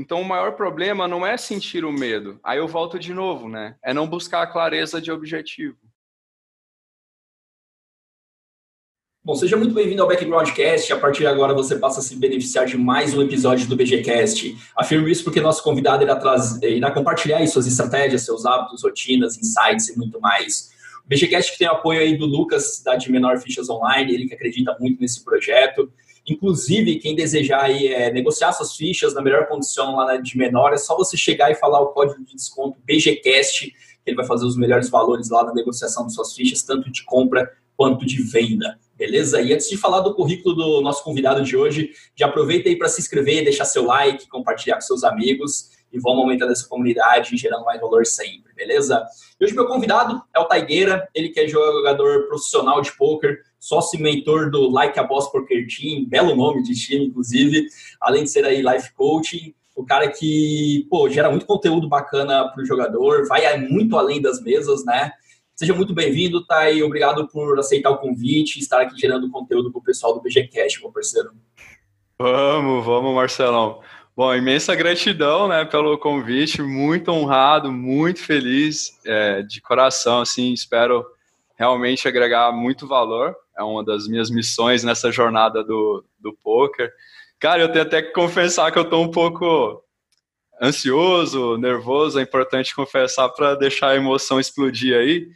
Então, o maior problema não é sentir o medo. Aí eu volto de novo, né? É não buscar a clareza de objetivo. Bom, seja muito bem-vindo ao Backgroundcast. A partir de agora você passa a se beneficiar de mais um episódio do BGCast. Afirmo isso porque nosso convidado irá, trazer, irá compartilhar suas estratégias, seus hábitos, rotinas, insights e muito mais. O BGCast que tem o apoio aí do Lucas, da de Menor Fichas Online, ele que acredita muito nesse projeto. Inclusive, quem desejar aí, é, negociar suas fichas na melhor condição lá na de menor, é só você chegar e falar o código de desconto BGCast, que ele vai fazer os melhores valores lá na negociação de suas fichas, tanto de compra quanto de venda. Beleza? E antes de falar do currículo do nosso convidado de hoje, já aproveita aí para se inscrever, deixar seu like, compartilhar com seus amigos e vamos aumentando essa comunidade e gerando mais valor sempre, beleza? E hoje meu convidado é o Taigueira, ele que é jogador profissional de poker, sócio e mentor do Like a Boss Poker Team, belo nome de time, inclusive, além de ser aí life coaching, o cara que, pô, gera muito conteúdo bacana para o jogador, vai muito além das mesas, né? Seja muito bem-vindo? E obrigado por aceitar o convite e estar aqui gerando conteúdo para o pessoal do BGCast, meu parceiro. Vamos, vamos, Marcelão. Bom, imensa gratidão, né, pelo convite, muito honrado, muito feliz, é, de coração, assim, espero realmente agregar muito valor, é uma das minhas missões nessa jornada do, do poker. Cara, eu tenho até que confessar que eu estou um pouco ansioso, nervoso, é importante confessar para deixar a emoção explodir aí,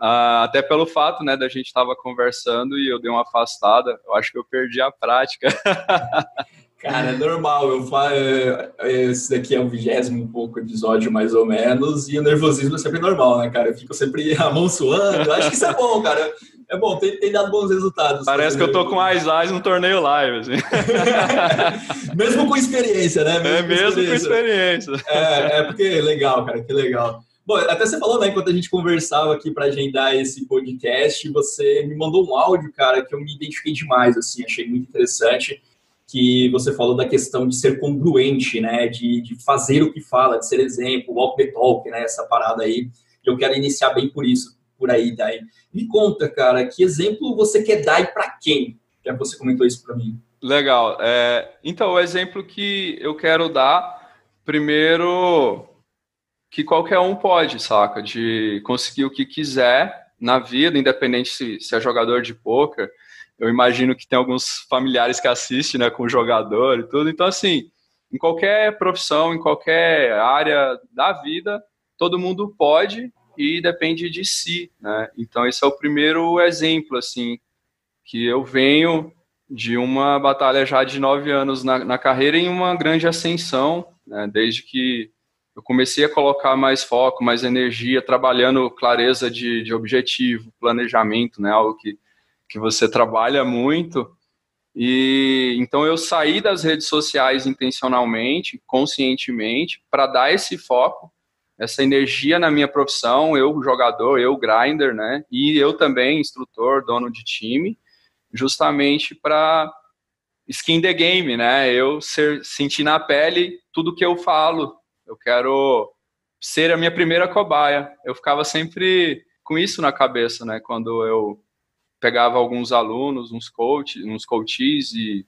Uh, até pelo fato, né, da gente estava conversando e eu dei uma afastada, eu acho que eu perdi a prática. Cara, é normal, eu falo, é, é, esse daqui é o vigésimo pouco episódio, mais ou menos, e o nervosismo é sempre normal, né, cara? Eu fico sempre a mão suando, eu acho que isso é bom, cara. É bom, tem, tem dado bons resultados. Parece que eu tô com mais eyes no torneio live, assim. mesmo com experiência, né? Mesmo é mesmo com experiência. É, é porque legal, cara, que legal. Bom, até você falou, né, enquanto a gente conversava aqui para agendar esse podcast, você me mandou um áudio, cara, que eu me identifiquei demais, assim, achei muito interessante, que você falou da questão de ser congruente, né, de, de fazer o que fala, de ser exemplo, walk the talk, né, essa parada aí. Eu quero iniciar bem por isso, por aí, Dai. Me conta, cara, que exemplo você quer dar e para quem? Já que você comentou isso para mim. Legal. É, então, o exemplo que eu quero dar, primeiro, que qualquer um pode, saca? De conseguir o que quiser na vida, independente se, se é jogador de poker. Eu imagino que tem alguns familiares que assistem, né, com o jogador e tudo. Então, assim, em qualquer profissão, em qualquer área da vida, todo mundo pode e depende de si, né? Então, esse é o primeiro exemplo, assim, que eu venho de uma batalha já de nove anos na, na carreira em uma grande ascensão, né? Desde que eu comecei a colocar mais foco, mais energia, trabalhando clareza de, de objetivo, planejamento, né? Algo que, que você trabalha muito. E então eu saí das redes sociais intencionalmente, conscientemente, para dar esse foco, essa energia na minha profissão, eu jogador, eu grinder, né? E eu também instrutor, dono de time, justamente para skin the game, né? Eu ser, sentir na pele tudo que eu falo, eu quero ser a minha primeira cobaia. Eu ficava sempre com isso na cabeça, né? Quando eu pegava alguns alunos, uns coaches, uns coaches e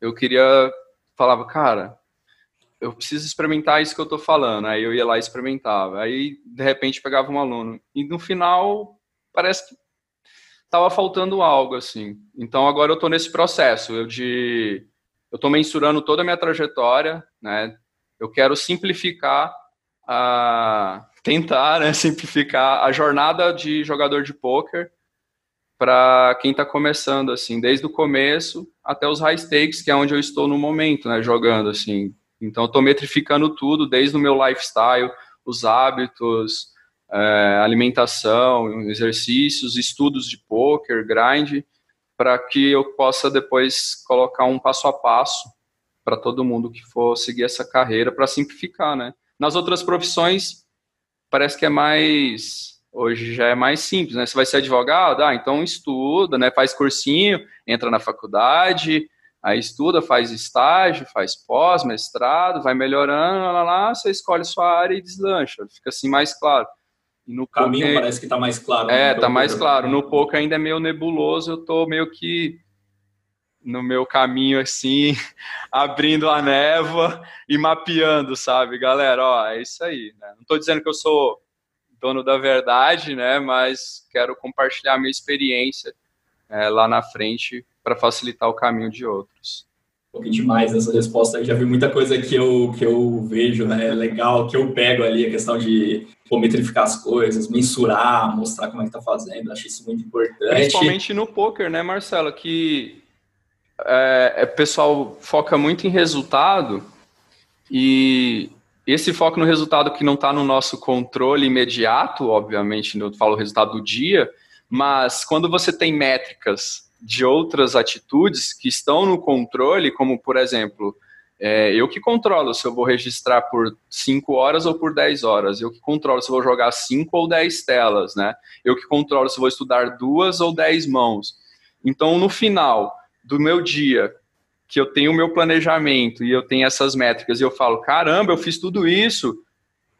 eu queria falava, cara, eu preciso experimentar isso que eu tô falando. Aí eu ia lá e experimentava. Aí de repente pegava um aluno e no final parece que tava faltando algo assim. Então agora eu tô nesse processo, eu de eu tô mensurando toda a minha trajetória, né? eu quero simplificar a tentar né, simplificar a jornada de jogador de poker para quem está começando assim, desde o começo até os high stakes, que é onde eu estou no momento, né, jogando assim. Então, estou metrificando tudo, desde o meu lifestyle, os hábitos, é, alimentação, exercícios, estudos de poker, grind, para que eu possa depois colocar um passo a passo para todo mundo que for seguir essa carreira, para simplificar, né? Nas outras profissões, parece que é mais. Hoje já é mais simples, né? Você vai ser advogado? Ah, então estuda, né? Faz cursinho, entra na faculdade, aí estuda, faz estágio, faz pós, mestrado, vai melhorando, lá, lá, lá, você escolhe sua área e deslancha. Fica assim mais claro. E no caminho poker, parece que está mais claro. É, está né? mais claro. No pouco ainda é meio nebuloso, eu estou meio que no meu caminho assim, abrindo a névoa e mapeando, sabe, galera? Ó, é isso aí. Né? Não estou dizendo que eu sou dono da verdade, né? Mas quero compartilhar minha experiência é, lá na frente para facilitar o caminho de outros. Que demais essa resposta aí. Já vi muita coisa que eu, que eu vejo, né? Legal, que eu pego ali, a questão de pô, metrificar as coisas, mensurar, mostrar como é que tá fazendo. Acho isso muito importante. Principalmente no poker, né, Marcelo? Que é, é, pessoal foca muito em resultado e esse foco no resultado que não está no nosso controle imediato, obviamente, eu falo o resultado do dia, mas quando você tem métricas de outras atitudes que estão no controle, como por exemplo, é, eu que controlo se eu vou registrar por 5 horas ou por 10 horas, eu que controlo se eu vou jogar 5 ou 10 telas, né? Eu que controlo se eu vou estudar duas ou 10 mãos. Então, no final do meu dia, que eu tenho o meu planejamento e eu tenho essas métricas e eu falo, caramba, eu fiz tudo isso,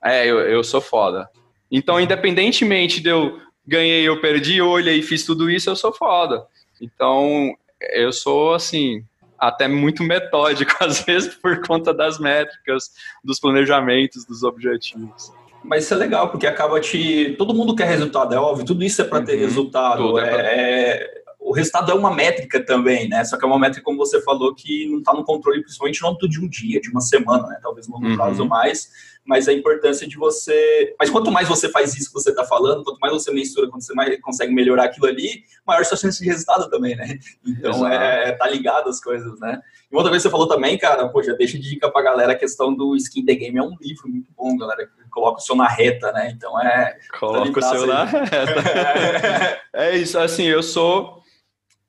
é, eu, eu sou foda. Então, independentemente de eu ganhei ou perdi, eu olhei e fiz tudo isso, eu sou foda. Então, eu sou, assim, até muito metódico, às vezes, por conta das métricas, dos planejamentos, dos objetivos. Mas isso é legal, porque acaba te. Todo mundo quer resultado, é óbvio, tudo isso é para ter uhum, resultado. É, pra... é, O resultado é uma métrica também, né? Só que é uma métrica, como você falou, que não está no controle, principalmente no âmbito de um dia, de uma semana, né? Talvez no longo uhum. prazo mais mas a importância de você. Mas quanto mais você faz isso que você está falando, quanto mais você mensura, quanto você mais consegue melhorar aquilo ali, maior sua chance de resultado também, né? Então é, tá ligado as coisas, né? E outra vez você falou também, cara, já deixa de dica pra galera a questão do Skin The Game. É um livro muito bom, galera. Coloca o seu na reta, né? Então é. Coloca o seu na reta. é isso, assim, eu sou.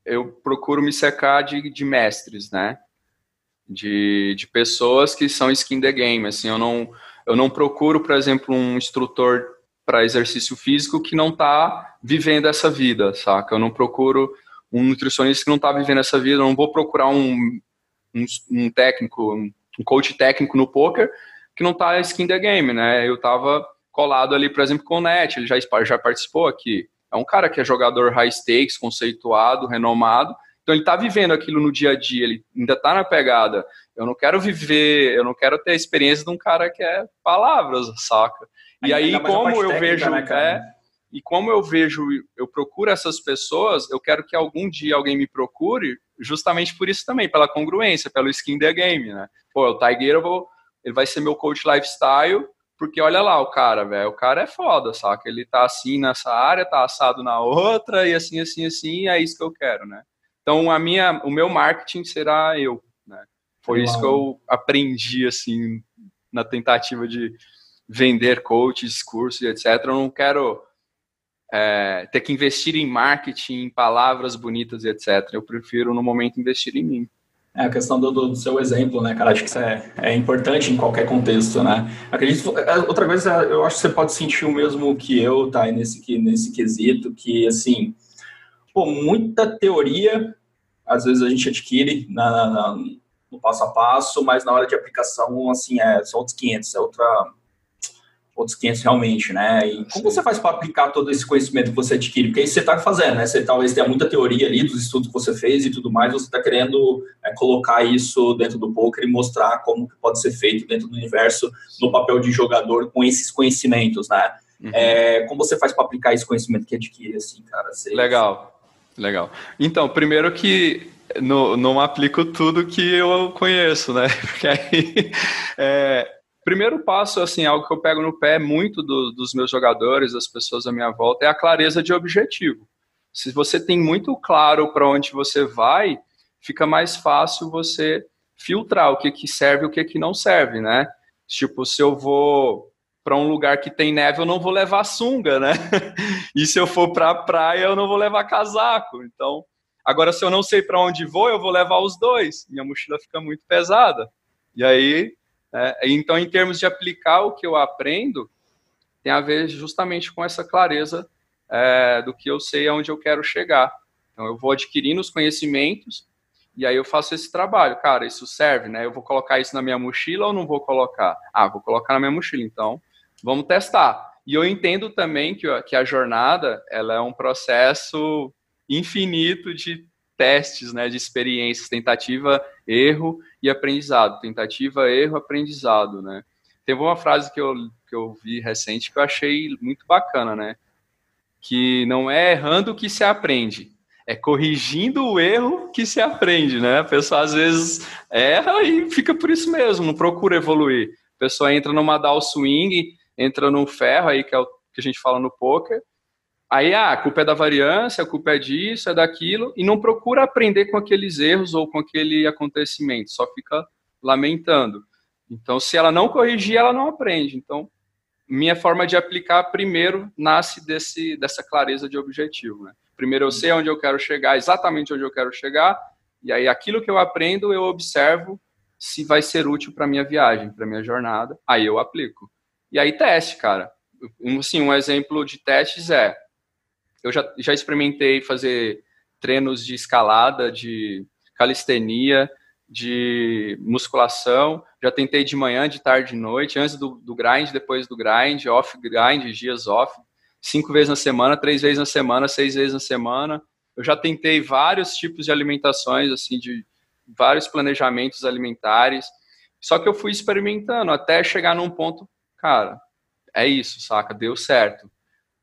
Eu procuro me secar de, de mestres, né? De, de pessoas que são skin the game, assim, eu não, eu não procuro, por exemplo, um instrutor para exercício físico que não está vivendo essa vida, saca? Eu não procuro um nutricionista que não está vivendo essa vida, eu não vou procurar um, um, um técnico, um, coach técnico no poker que não está skin the game, né? Eu estava colado ali, por exemplo, com o Net, ele já, já participou aqui. É um cara que é jogador high stakes, conceituado, renomado, então ele está vivendo aquilo no dia a dia, ele ainda está na pegada. Eu não quero viver, eu não quero ter a experiência de um cara que é palavras, saca? E aí, como eu técnica, vejo. Né, é, e como eu vejo, eu procuro essas pessoas, eu quero que algum dia alguém me procure, justamente por isso também, pela congruência, pelo skin the game, né? Pô, o Tiger, vou, ele vai ser meu coach lifestyle, porque olha lá o cara, velho, o cara é foda, saca? Ele tá assim nessa área, tá assado na outra, e assim, assim, assim, é isso que eu quero, né? Então, a minha, o meu marketing será eu, né? Foi Uau. isso que eu aprendi, assim, na tentativa de vender coaches, cursos, etc. Eu não quero é, ter que investir em marketing, em palavras bonitas, etc. Eu prefiro, no momento, investir em mim. É a questão do, do, seu exemplo, né, cara? Acho que isso é, é importante em qualquer contexto, né? Acredito. É, outra coisa, eu acho que você pode sentir o mesmo que eu, tá? Nesse, nesse quesito, que, assim, pô, muita teoria, às vezes a gente adquire na, na, no passo a passo, mas na hora de aplicação, assim, é, são outros 500, é outra, outros 500 realmente, né? E como você faz para aplicar todo esse conhecimento que você adquire? Porque isso você está fazendo, né? Você talvez tenha muita teoria ali dos estudos que você fez e tudo mais, você está querendo é, colocar isso dentro do poker e mostrar como que pode ser feito dentro do universo no papel de jogador com esses conhecimentos, né? Uhum. É, como você faz para aplicar esse conhecimento que adquire, assim, cara? Você, Legal, legal. Então, primeiro que não, não aplico tudo que eu conheço, né? Porque aí, é, primeiro passo, assim, algo que eu pego no pé muito do, dos meus jogadores, das pessoas à minha volta, é a clareza de objetivo. Se você tem muito claro para onde você vai, fica mais fácil você filtrar o que, que serve e o que, que não serve, né? Tipo, se eu vou para um lugar que tem neve, eu não vou levar sunga, né? e se eu for para a praia, eu não vou levar casaco. Então, Agora, se eu não sei para onde vou, eu vou levar os dois. Minha mochila fica muito pesada. E aí, é, então, em termos de aplicar o que eu aprendo, tem a ver justamente com essa clareza é, do que eu sei aonde eu quero chegar. Então, eu vou adquirindo os conhecimentos e aí eu faço esse trabalho. Cara, isso serve, né? Eu vou colocar isso na minha mochila ou não vou colocar? Ah, vou colocar na minha mochila. Então, vamos testar. E eu entendo também que, que a jornada ela é um processo infinito de testes, né, de experiências, tentativa, erro e aprendizado, tentativa, erro, aprendizado, né. Teve uma frase que eu, que eu vi recente que eu achei muito bacana, né, que não é errando que se aprende, é corrigindo o erro que se aprende, né? A pessoa às vezes erra e fica por isso mesmo, não procura evoluir. A pessoa entra numa down swing, entra num ferro aí que é o que a gente fala no poker. Aí ah, a culpa é da variância, a culpa é disso, é daquilo e não procura aprender com aqueles erros ou com aquele acontecimento, só fica lamentando. Então, se ela não corrigir, ela não aprende. Então, minha forma de aplicar primeiro nasce desse, dessa clareza de objetivo, né? Primeiro eu sei onde eu quero chegar, exatamente onde eu quero chegar, e aí aquilo que eu aprendo eu observo se vai ser útil para minha viagem, para minha jornada, aí eu aplico. E aí teste, cara. Um, assim, um exemplo de testes é, eu já, já experimentei fazer treinos de escalada, de calistenia, de musculação, já tentei de manhã, de tarde, de noite, antes do, do grind, depois do grind, off grind, dias off, cinco vezes na semana, três vezes na semana, seis vezes na semana. Eu já tentei vários tipos de alimentações, assim, de vários planejamentos alimentares. Só que eu fui experimentando até chegar num ponto, cara, é isso, saca? Deu certo.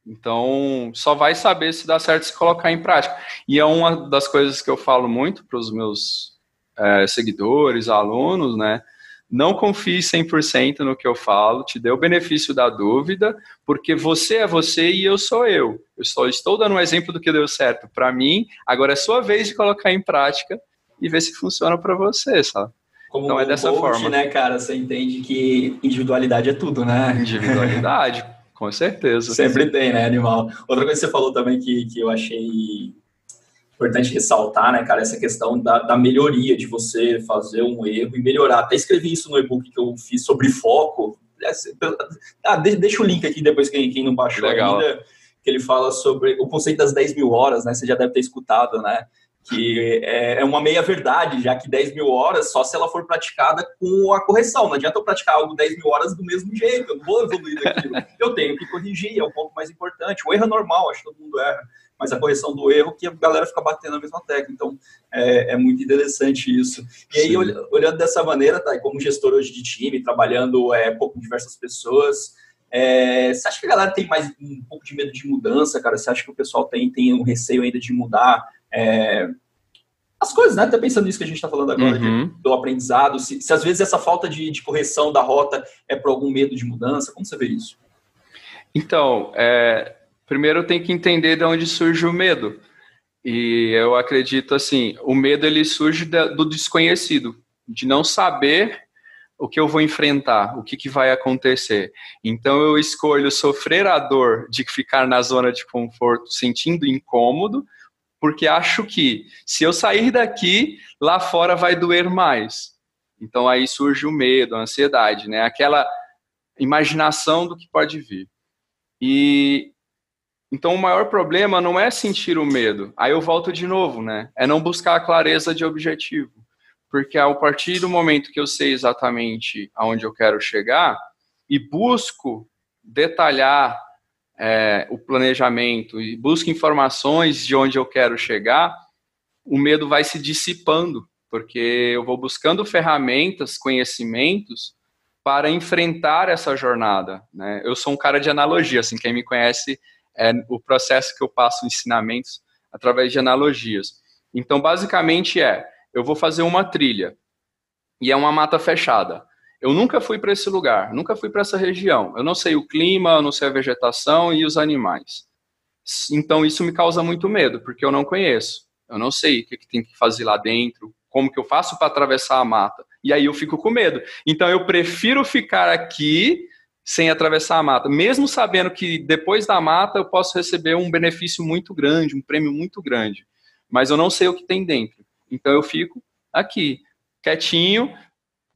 Então, só vai saber se dá certo se colocar em prática. E é uma das coisas que eu falo muito para os meus é, seguidores, alunos, né? Não confie 100% no que eu falo, te dê o benefício da dúvida, porque você é você e eu sou eu. Eu só estou dando um exemplo do que deu certo para mim, agora é sua vez de colocar em prática e ver se funciona para você, sabe? Como então é dessa coach, forma. né, cara? Você entende que individualidade é tudo, né? Individualidade, com certeza. Sempre tem, né, animal? Outra coisa que você falou também que, que eu achei importante ressaltar, né, cara, essa questão da, da, melhoria, de você fazer um erro e melhorar. Até escrevi isso no e-book que eu fiz sobre foco. Ah, deixa o link aqui depois, quem, quem não baixou Legal. ainda, que ele fala sobre o conceito das 10 mil horas, né? Você já deve ter escutado, né? Que é, é uma meia-verdade, já que 10 mil horas só se ela for praticada com a correção. Não adianta eu praticar algo 10 mil horas do mesmo jeito, eu não vou evoluir daquilo. Eu tenho que corrigir, é o ponto mais importante. O erro é normal, acho que todo mundo erra mas a correção do erro que a galera fica batendo na mesma tecla. Então, é, é muito interessante isso. E aí, olhando dessa maneira, tá, como gestor hoje de time, trabalhando é, com diversas pessoas, é, você acha que a galera tem mais um pouco de medo de mudança, cara? Você acha que o pessoal tem, tem um receio ainda de mudar é, as coisas, né? Até pensando nisso que a gente está falando agora, uhum. de, do aprendizado, se, se, às vezes essa falta de, de correção da rota é por algum medo de mudança, como você vê isso? Então, é, primeiro tem que entender de onde surge o medo. E eu acredito assim, o medo ele surge do desconhecido, de não saber o que eu vou enfrentar, o que, que vai acontecer. Então eu escolho sofrer a dor de ficar na zona de conforto, sentindo incômodo, porque acho que se eu sair daqui, lá fora vai doer mais. Então aí surge o medo, a ansiedade, né? Aquela imaginação do que pode vir. E então, o maior problema não é sentir o medo. Aí eu volto de novo, né? É não buscar a clareza de objetivo. Porque a partir do momento que eu sei exatamente aonde eu quero chegar e busco detalhar é, o planejamento e busco informações de onde eu quero chegar, o medo vai se dissipando, porque eu vou buscando ferramentas, conhecimentos para enfrentar essa jornada. Né? Eu sou um cara de analogia, assim, quem me conhece é o processo que eu passo ensinamentos através de analogias. Então, basicamente é, eu vou fazer uma trilha e é uma mata fechada. Eu nunca fui para esse lugar, nunca fui para essa região. Eu não sei o clima, eu não sei a vegetação e os animais. Então, isso me causa muito medo, porque eu não conheço. Eu não sei o que, que tem que fazer lá dentro, como que eu faço para atravessar a mata. E aí eu fico com medo. Então, eu prefiro ficar aqui sem atravessar a mata, mesmo sabendo que depois da mata eu posso receber um benefício muito grande, um prêmio muito grande, mas eu não sei o que tem dentro. Então eu fico aqui, quietinho,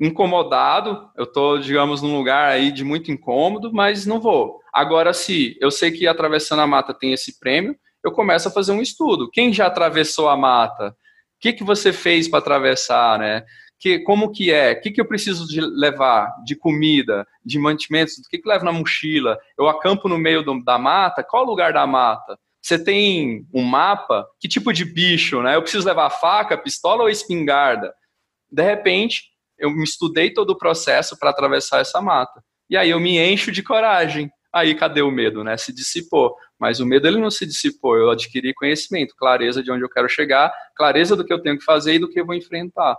incomodado, eu estou, digamos, num lugar aí de muito incômodo, mas não vou. Agora, se eu sei que atravessando a mata tem esse prêmio, eu começo a fazer um estudo. Quem já atravessou a mata? O que, que você fez para atravessar, né? que, como que é, o que, que eu preciso de levar de comida, de mantimentos, o que, que levo na mochila, eu acampo no meio do, da mata, qual o lugar da mata? você tem um mapa, que tipo de bicho, né? Eu preciso levar faca, pistola ou espingarda? De repente, eu me estudei todo o processo para atravessar essa mata. E aí eu me encho de coragem. Aí cadê o medo, né? Se dissipou. Mas o medo ele não se dissipou. Eu adquiri conhecimento, clareza de onde eu quero chegar, clareza do que eu tenho que fazer e do que eu vou enfrentar.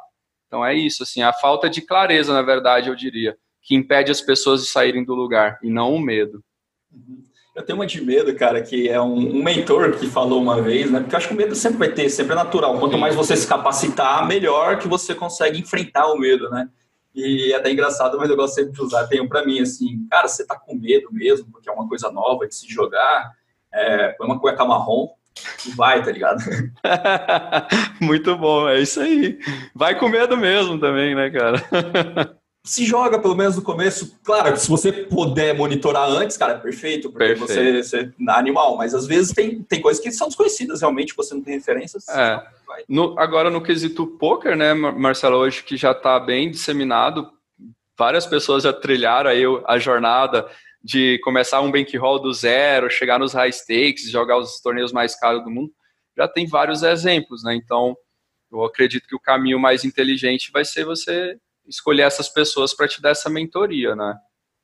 Então é isso, assim, a falta de clareza, na verdade, eu diria, que impede as pessoas de saírem do lugar e não o medo. Uhum. Eu tenho uma de medo, cara, que é um, um, mentor que falou uma vez, né? Porque eu acho que o medo sempre vai ter, sempre é natural. Quanto mais você se capacitar, melhor que você consegue enfrentar o medo, né? E é até engraçado, mas eu gosto sempre de usar. Tem um pra mim, assim, cara, você tá com medo mesmo, porque é uma coisa nova de se jogar, é, põe uma cueca marrom vai, tá ligado? Muito bom, é isso aí. Vai com medo mesmo também, né, cara? se joga pelo menos no começo. Claro, se você puder monitorar antes, cara, é perfeito, porque perfeito. Você, você é animal, mas às vezes tem, tem coisas que são desconhecidas realmente, você não tem referências. É. No, agora, no quesito poker, né, Marcelo, hoje que já está bem disseminado, várias pessoas já trilharam aí a jornada de começar um bankroll do zero, chegar nos high stakes, jogar os torneios mais caros do mundo. Já tem vários exemplos, né? Então, eu acredito que o caminho mais inteligente vai ser você escolher essas pessoas para te dar essa mentoria, né?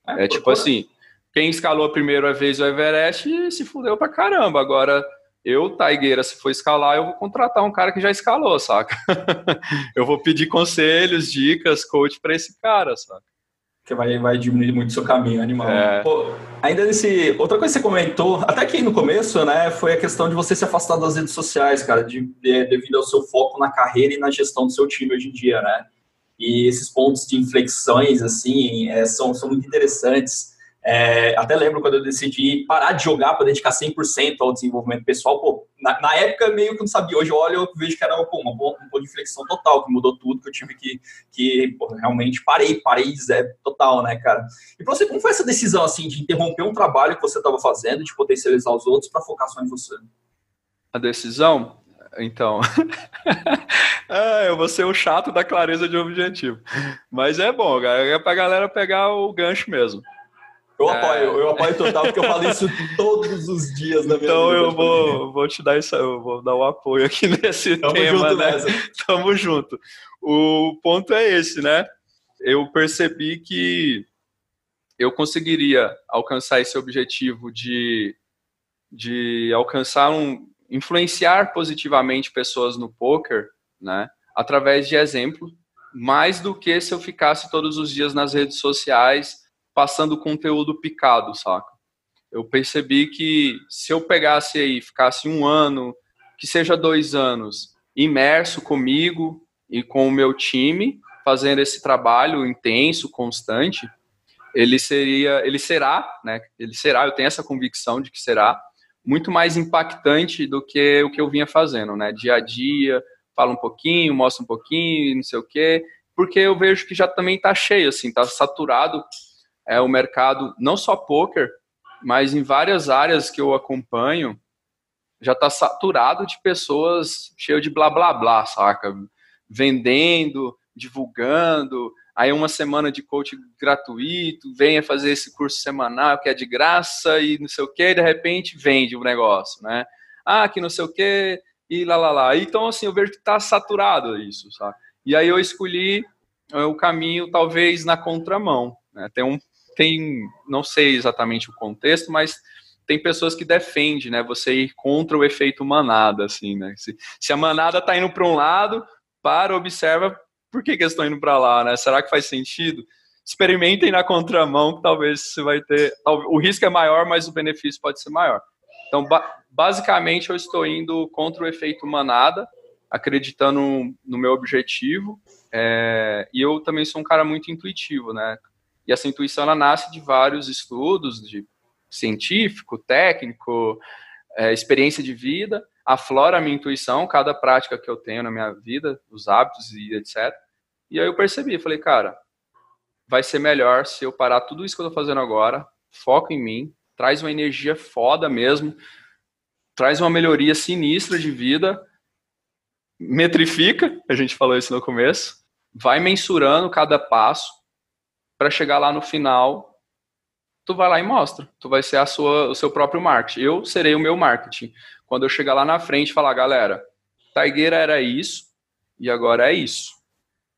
É, é tipo assim, quem escalou a primeira vez o Everest se fudeu pra caramba. Agora, eu, Taigueira, se for escalar, eu vou contratar um cara que já escalou, saca? eu vou pedir conselhos, dicas, coach para esse cara, saca? Que vai, vai diminuir muito seu caminho animal. É. Pô, ainda nesse. Outra coisa que você comentou, até aqui no começo, né, foi a questão de você se afastar das redes sociais, cara, de, de, devido ao seu foco na carreira e na gestão do seu time hoje em dia, né? E esses pontos de inflexões, assim, é, são, são muito interessantes. É, até lembro quando eu decidi parar de jogar para dedicar 100% ao desenvolvimento pessoal. Pô, na, na, época, meio que não sabia. Hoje eu olho e vejo que era pô, uma, uma, uma inflexão total, que mudou tudo, que eu tive que, que pô, realmente parei, parei zero total, né, cara? E pra você, como foi essa decisão, assim, de interromper um trabalho que você estava fazendo, de potencializar os outros para focar só em você? A decisão? Então, ah, eu vou ser o chato da clareza de objetivo. Mas é bom, é pra galera pegar o gancho mesmo. Eu é... apoio, eu apoio total, porque eu falo isso todos os dias na minha então vida. Então eu vou, vou te dar isso, eu vou dar o um apoio aqui nesse Tamo tema, junto né? Nessa. Tamo junto. O ponto é esse, né? Eu percebi que eu conseguiria alcançar esse objetivo de, de alcançar um, influenciar positivamente pessoas no poker, né, através de exemplo, mais do que se eu ficasse todos os dias nas redes sociais passando conteúdo picado, saca? Eu percebi que se eu pegasse aí, ficasse um ano, que seja dois anos, imerso comigo e com o meu time, fazendo esse trabalho intenso, constante, ele seria, ele será, né? Ele será, eu tenho essa convicção de que será muito mais impactante do que o que eu vinha fazendo, né? Dia a dia, fala um pouquinho, mostra um pouquinho, não sei o quê, porque eu vejo que já também está cheio, assim, está saturado é, o mercado, não só poker, mas em várias áreas que eu acompanho, já está saturado de pessoas cheio de blá blá blá, saca? Vendendo, divulgando, aí uma semana de coaching gratuito, venha fazer esse curso semanal que é de graça e não sei o que, de repente vende o negócio, né? Ah, que não sei o que, e lá, lá, lá. Então, assim, eu vejo que está saturado isso, sabe? E aí eu escolhi eh, o caminho, talvez, na contramão. Né? Tem um, tem, não sei exatamente o contexto, mas tem pessoas que defendem, né? Você ir contra o efeito manada, assim, né? Se, se a manada está indo para um lado, para, observa por que, que eles estão indo para lá, né? Será que faz sentido? Experimentem na contramão, que talvez você vai ter. O risco é maior, mas o benefício pode ser maior. Então, ba basicamente, eu estou indo contra o efeito manada, acreditando no meu objetivo. É, e eu também sou um cara muito intuitivo, né? E essa intuição ela nasce de vários estudos, de científico, técnico, é, experiência de vida aflora a minha intuição, cada prática que eu tenho na minha vida, os hábitos e etc. E aí eu percebi, falei, cara, vai ser melhor se eu parar tudo isso que eu tô fazendo agora, foco em mim, traz uma energia foda mesmo, traz uma melhoria sinistra de vida, metrifica, a gente falou isso no começo, vai mensurando cada passo para chegar lá no final tu vai lá e mostra. Tu vai ser a sua, o seu próprio marketing. Eu serei o meu marketing. Quando eu chegar lá na frente falar, galera, Taigueira era isso e agora é isso.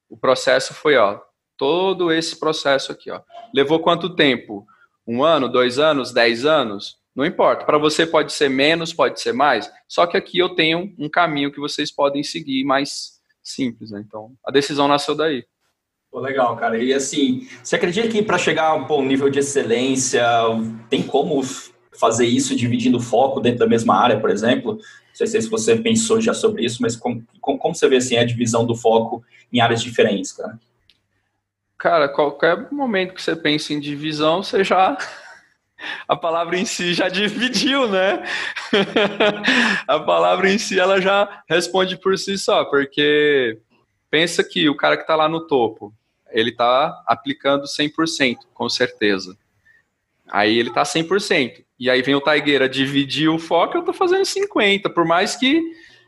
O processo foi, ó, todo esse processo aqui, ó. Levou quanto tempo? Um ano, dois anos, dez anos? Não importa. Para você pode ser menos, pode ser mais. Só que aqui eu tenho um caminho que vocês podem seguir mais simples, né? Então, a decisão nasceu daí. Pô, legal, cara. E assim, você acredita que para chegar a um nível de excelência, tem como fazer isso dividindo foco dentro da mesma área, por exemplo? Não sei se você pensou já sobre isso, mas como, como você vê assim, a divisão do foco em áreas diferentes, cara? Cara, qualquer momento que você pensa em divisão, você já. A palavra em si já dividiu, né? a palavra em si ela já responde por si só, porque pensa que o cara que está lá no topo, ele está aplicando 100%, com certeza. Aí ele está 100%. E aí vem o Taigueira dividir o foco, eu estou fazendo 50%. Por mais que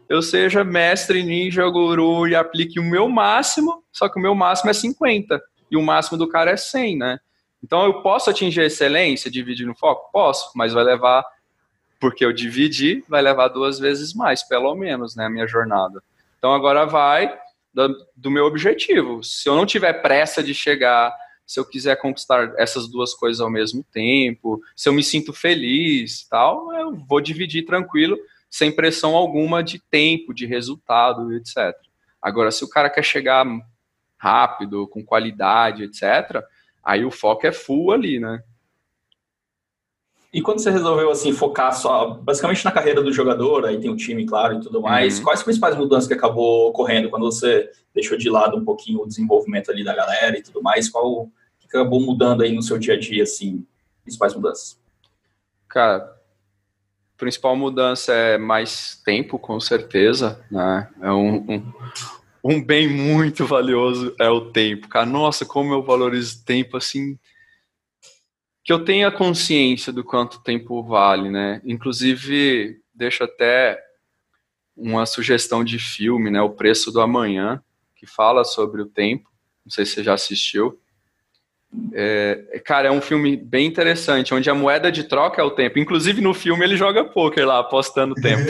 eu seja mestre, ninja, guru e aplique o meu máximo, só que o meu máximo é 50%. E o máximo do cara é 100, né? Então eu posso atingir a excelência dividindo o foco? Posso, mas vai levar, porque eu dividi, vai levar duas vezes mais, pelo menos, né? A minha jornada. Então agora vai do, do meu objetivo. Se eu não tiver pressa de chegar, se eu quiser conquistar essas duas coisas ao mesmo tempo, se eu me sinto feliz, tal, eu vou dividir tranquilo, sem pressão alguma de tempo, de resultado, etc. Agora, se o cara quer chegar rápido, com qualidade, etc., aí o foco é full ali, né? E quando você resolveu assim focar só basicamente na carreira do jogador, aí tem o time, claro, e tudo mais, uhum. quais as principais mudanças que acabou ocorrendo quando você deixou de lado um pouquinho o desenvolvimento ali da galera e tudo mais? Qual que acabou mudando aí no seu dia a dia, assim, principais mudanças? Cara, principal mudança é mais tempo, com certeza, né? É um, um, um bem muito valioso é o tempo, cara. Nossa, como eu valorizo tempo, assim, que eu tenha consciência do quanto tempo vale, né? Inclusive, deixo até uma sugestão de filme, né? O Preço do Amanhã, que fala sobre o tempo. Não sei se você já assistiu. É, cara, é um filme bem interessante, onde a moeda de troca é o tempo. Inclusive, no filme, ele joga poker lá, apostando tempo.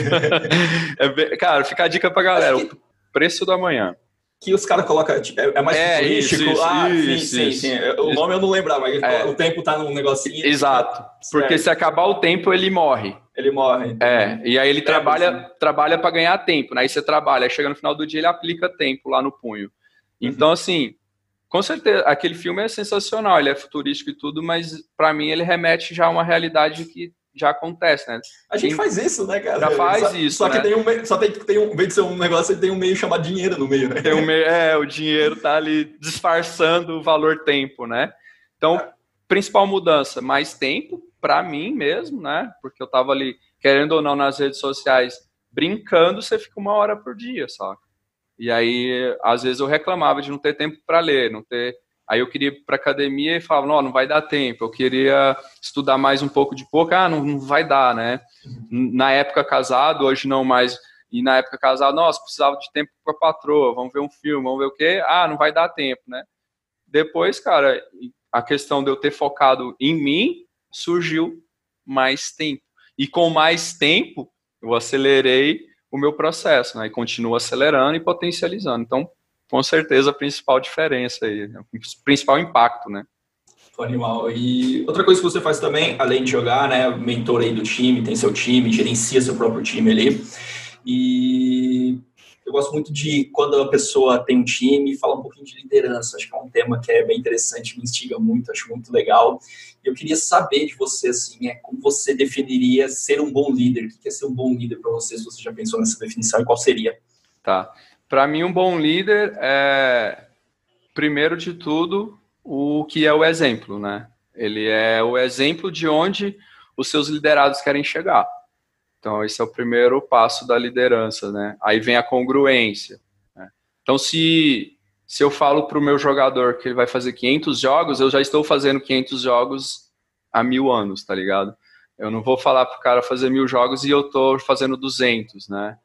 é bem, cara, fica a dica pra galera. O Preço do Amanhã que os caras colocam, tipo, é, é mais é, futurístico. Isso, ah, isso, sim, isso, sim, sim. O nome eu não lembrava, mas é. o tempo tá num negocinho. Exato. Porque se acabar o tempo, ele morre. Ele morre. É, e aí ele é, trabalha trabalha para ganhar tempo, né? Aí você trabalha, aí chega no final do dia ele aplica tempo lá no punho. Então, uhum. assim, com certeza, aquele filme é sensacional, ele é futurístico e tudo, mas para mim ele remete já a uma realidade que já acontece, né? A gente tem, faz isso, né, cara? Já faz só, isso. Só né? que tem um só tem, tem um, vez de ser um negócio, tem um meio chamado dinheiro no meio, né? Tem um meio, é, o dinheiro tá ali disfarçando o valor tempo, né? Então, é. principal mudança, mais tempo para mim mesmo, né? Porque eu tava ali, querendo ou não, nas redes sociais, brincando, você fica uma hora por dia, saca? E aí, às vezes eu reclamava de não ter tempo para ler, não ter Aí eu queria ir para academia e falava, não, não vai dar tempo. Eu queria estudar mais um pouco de pouco, ah, não, não vai dar, né? Na época casado, hoje não mais. E na época casado, nossa, precisava de tempo com a patroa, vamos ver um filme, vamos ver o quê? Ah, não vai dar tempo, né? Depois, cara, a questão de eu ter focado em mim surgiu mais tempo. E com mais tempo, eu acelerei o meu processo, né? E continuo acelerando e potencializando. Então, com certeza a principal diferença aí, né? o principal impacto, né? Animal. E outra coisa que você faz também, além de jogar, né, mentor aí do time, tem seu time, gerencia seu próprio time ali. E eu gosto muito de quando a pessoa tem um time, fala um pouquinho de liderança. Acho que é um tema que é bem interessante, me instiga muito, acho muito legal. E eu queria saber de você, assim, é como você definiria ser um bom líder? O que é ser um bom líder para você, se você já pensou nessa definição e qual seria? Tá. Para mim, um bom líder é, primeiro de tudo, o que é o exemplo, né? Ele é o exemplo de onde os seus liderados querem chegar. Então, esse é o primeiro passo da liderança, né? Aí vem a congruência. Né? Então, se, se eu falo para o meu jogador que ele vai fazer 500 jogos, eu já estou fazendo 500 jogos há mil anos, tá ligado? Eu não vou falar para o cara fazer mil jogos e eu estou fazendo 200, né?